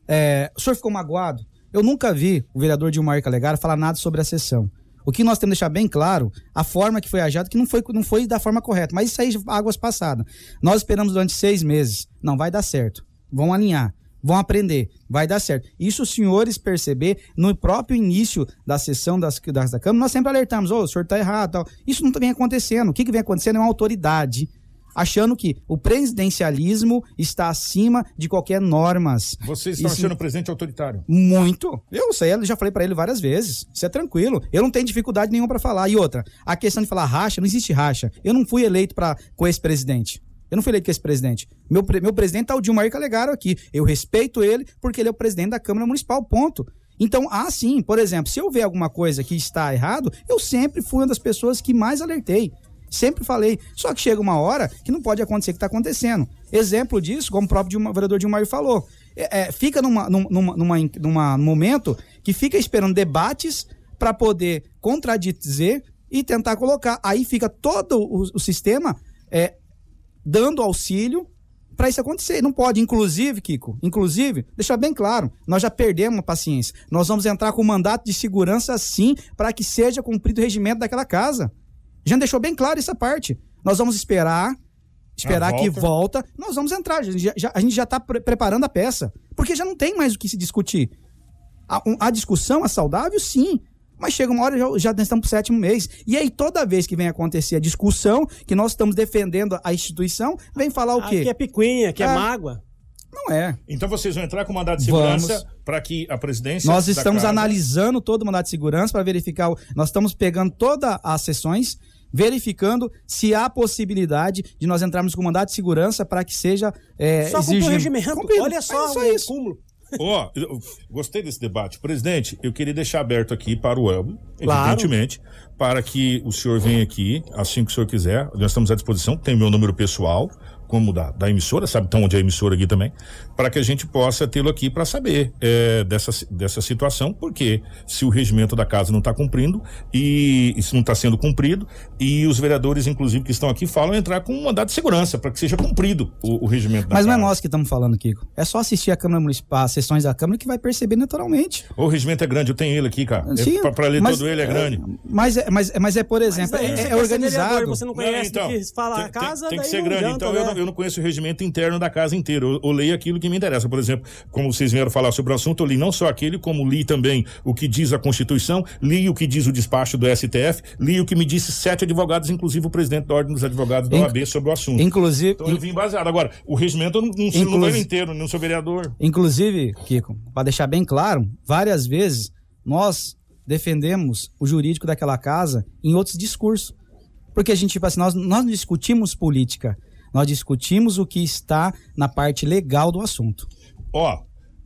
É, o senhor ficou magoado? Eu nunca vi o vereador Dilmar Calegaro falar nada sobre a sessão. O que nós temos que deixar bem claro, a forma que foi agiado, que não foi, não foi da forma correta. Mas isso aí, águas passadas. Nós esperamos durante seis meses. Não vai dar certo. Vão alinhar. Vão aprender, vai dar certo. Isso os senhores perceber no próprio início da sessão das, das da Câmara, nós sempre alertamos, ô, oh, o senhor está errado. Tal. Isso não vem acontecendo. O que, que vem acontecendo é uma autoridade achando que o presidencialismo está acima de qualquer normas. Vocês estão Isso... achando o presidente autoritário? Muito. Eu sei, eu já falei para ele várias vezes. Isso é tranquilo. Eu não tenho dificuldade nenhuma para falar. E outra, a questão de falar racha, não existe racha. Eu não fui eleito para com esse presidente. Eu não fui eleito com esse presidente. Meu, meu presidente é o Dilmar Calegaro aqui. Eu respeito ele porque ele é o presidente da Câmara Municipal, ponto. Então, assim, por exemplo, se eu ver alguma coisa que está errado, eu sempre fui uma das pessoas que mais alertei. Sempre falei. Só que chega uma hora que não pode acontecer o que está acontecendo. Exemplo disso, como o próprio vereador Dilmar falou. É, é, fica numa, numa, numa, numa, momento que fica esperando debates para poder contradizer e tentar colocar. Aí fica todo o, o sistema é, dando auxílio para isso acontecer. Não pode, inclusive, Kiko, inclusive, deixar bem claro, nós já perdemos a paciência. Nós vamos entrar com mandato de segurança sim para que seja cumprido o regimento daquela casa. Já deixou bem claro essa parte. Nós vamos esperar, esperar volta. que volta, nós vamos entrar. A gente já, a gente já está pre preparando a peça. Porque já não tem mais o que se discutir. A, um, a discussão é saudável, sim. Mas chega uma hora, já, já estamos pro sétimo mês. E aí, toda vez que vem acontecer a discussão, que nós estamos defendendo a instituição, vem falar o quê? Que é picuinha, que é, é mágoa. Não é. Então vocês vão entrar com mandado de segurança para que a presidência. Nós estamos casa... analisando todo o mandado de segurança para verificar. O... Nós estamos pegando todas as sessões verificando se há possibilidade de nós entrarmos com mandato de segurança para que seja é, só exigido. regimento. Cumprido. Olha só, é só isso. cúmulo. Ó, oh, gostei desse debate. Presidente, eu queria deixar aberto aqui para o claro. evidentemente, para que o senhor venha aqui, assim que o senhor quiser. Nós estamos à disposição, tem meu número pessoal, como da, da emissora, sabe tão onde é a emissora aqui também, para que a gente possa tê-lo aqui para saber é, dessa, dessa situação, porque se o regimento da casa não está cumprindo e isso não está sendo cumprido, e os vereadores, inclusive, que estão aqui, falam entrar com um mandado de segurança para que seja cumprido o, o regimento da Mas casa. não é nós que estamos falando, Kiko. É só assistir a Câmara Municipal, as sessões da Câmara que vai perceber naturalmente. O regimento é grande, eu tenho ele aqui, cara. Sim, é, para ler mas, todo ele é grande. Mas é, mas, mas é por exemplo, é, é, é organizado. Você não conhece não, então, que fala tem, a casa, tem, tem que ser grande. Adianta, então né? eu, não, eu não conheço o regimento interno da casa inteira. Eu, eu, leio aquilo que me interessa. Por exemplo, como vocês vieram falar sobre o assunto, eu li não só aquele, como li também o que diz a Constituição, li o que diz o despacho do STF, li o que me disse sete advogados, inclusive o presidente da Ordem dos Advogados da OAB sobre o assunto. Inclusive. Então eu vim baseado. Agora, o regimento não, não, não vai inteiro, não sou vereador. Inclusive, Kiko, para deixar bem claro, várias vezes nós defendemos o jurídico daquela casa em outros discursos. Porque a gente, tipo assim, nós, nós não discutimos política, nós discutimos o que está na parte legal do assunto. Ó, oh,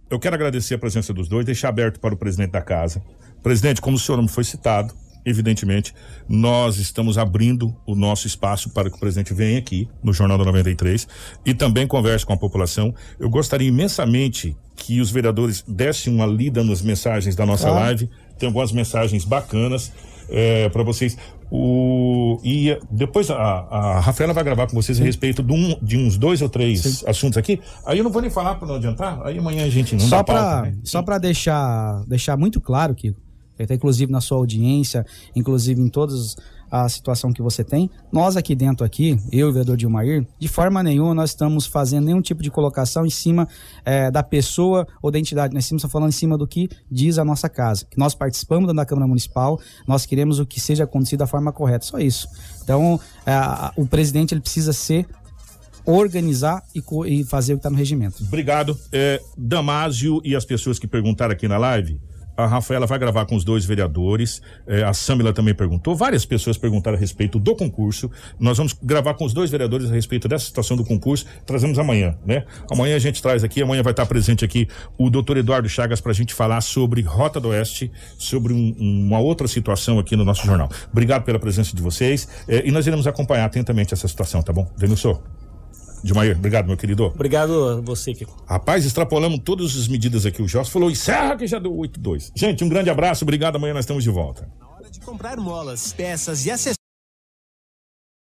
eu quero agradecer a presença dos dois, deixar aberto para o presidente da casa. Presidente, como o senhor não foi citado, evidentemente, nós estamos abrindo o nosso espaço para que o presidente venha aqui no Jornal da 93 e também converse com a população. Eu gostaria imensamente que os vereadores dessem uma lida nas mensagens da nossa ah. live. Tem algumas mensagens bacanas é, para vocês. O, e depois a, a Rafaela vai gravar com vocês Sim. a respeito de, um, de uns dois ou três Sim. assuntos aqui. Aí eu não vou nem falar para não adiantar. Aí amanhã a gente não só para né? Só para deixar, deixar muito claro, Kiko, até inclusive na sua audiência, inclusive em todas a situação que você tem. Nós aqui dentro aqui, eu e o vereador Dilmair, de forma nenhuma nós estamos fazendo nenhum tipo de colocação em cima eh, da pessoa ou da entidade. Nós estamos falando em cima do que diz a nossa casa. Que nós participamos da Câmara Municipal, nós queremos o que seja acontecido da forma correta. Só isso. Então, eh, o presidente ele precisa ser organizar e, e fazer o que está no regimento. Obrigado. É, Damásio e as pessoas que perguntaram aqui na live. A Rafaela vai gravar com os dois vereadores. é, a Samila também perguntou. Várias pessoas perguntaram a respeito do concurso. Nós vamos gravar com os dois vereadores a respeito dessa situação do concurso. Trazemos amanhã, né? Amanhã a gente traz aqui. Amanhã vai estar presente aqui o doutor Eduardo Chagas para a gente falar sobre Rota do Oeste, sobre um- uma outra situação aqui no nosso jornal. Obrigado pela presença de vocês. é, e nós iremos acompanhar atentamente essa situação, tá bom? Denilson. Dilmair, obrigado, meu querido. Obrigado a você, Kiko. Rapaz, extrapolamos todas as medidas aqui. O Jorge falou, encerra que já deu 8-2. Gente, um grande abraço, obrigado. Amanhã nós estamos de volta. de comprar molas, peças e acessórios.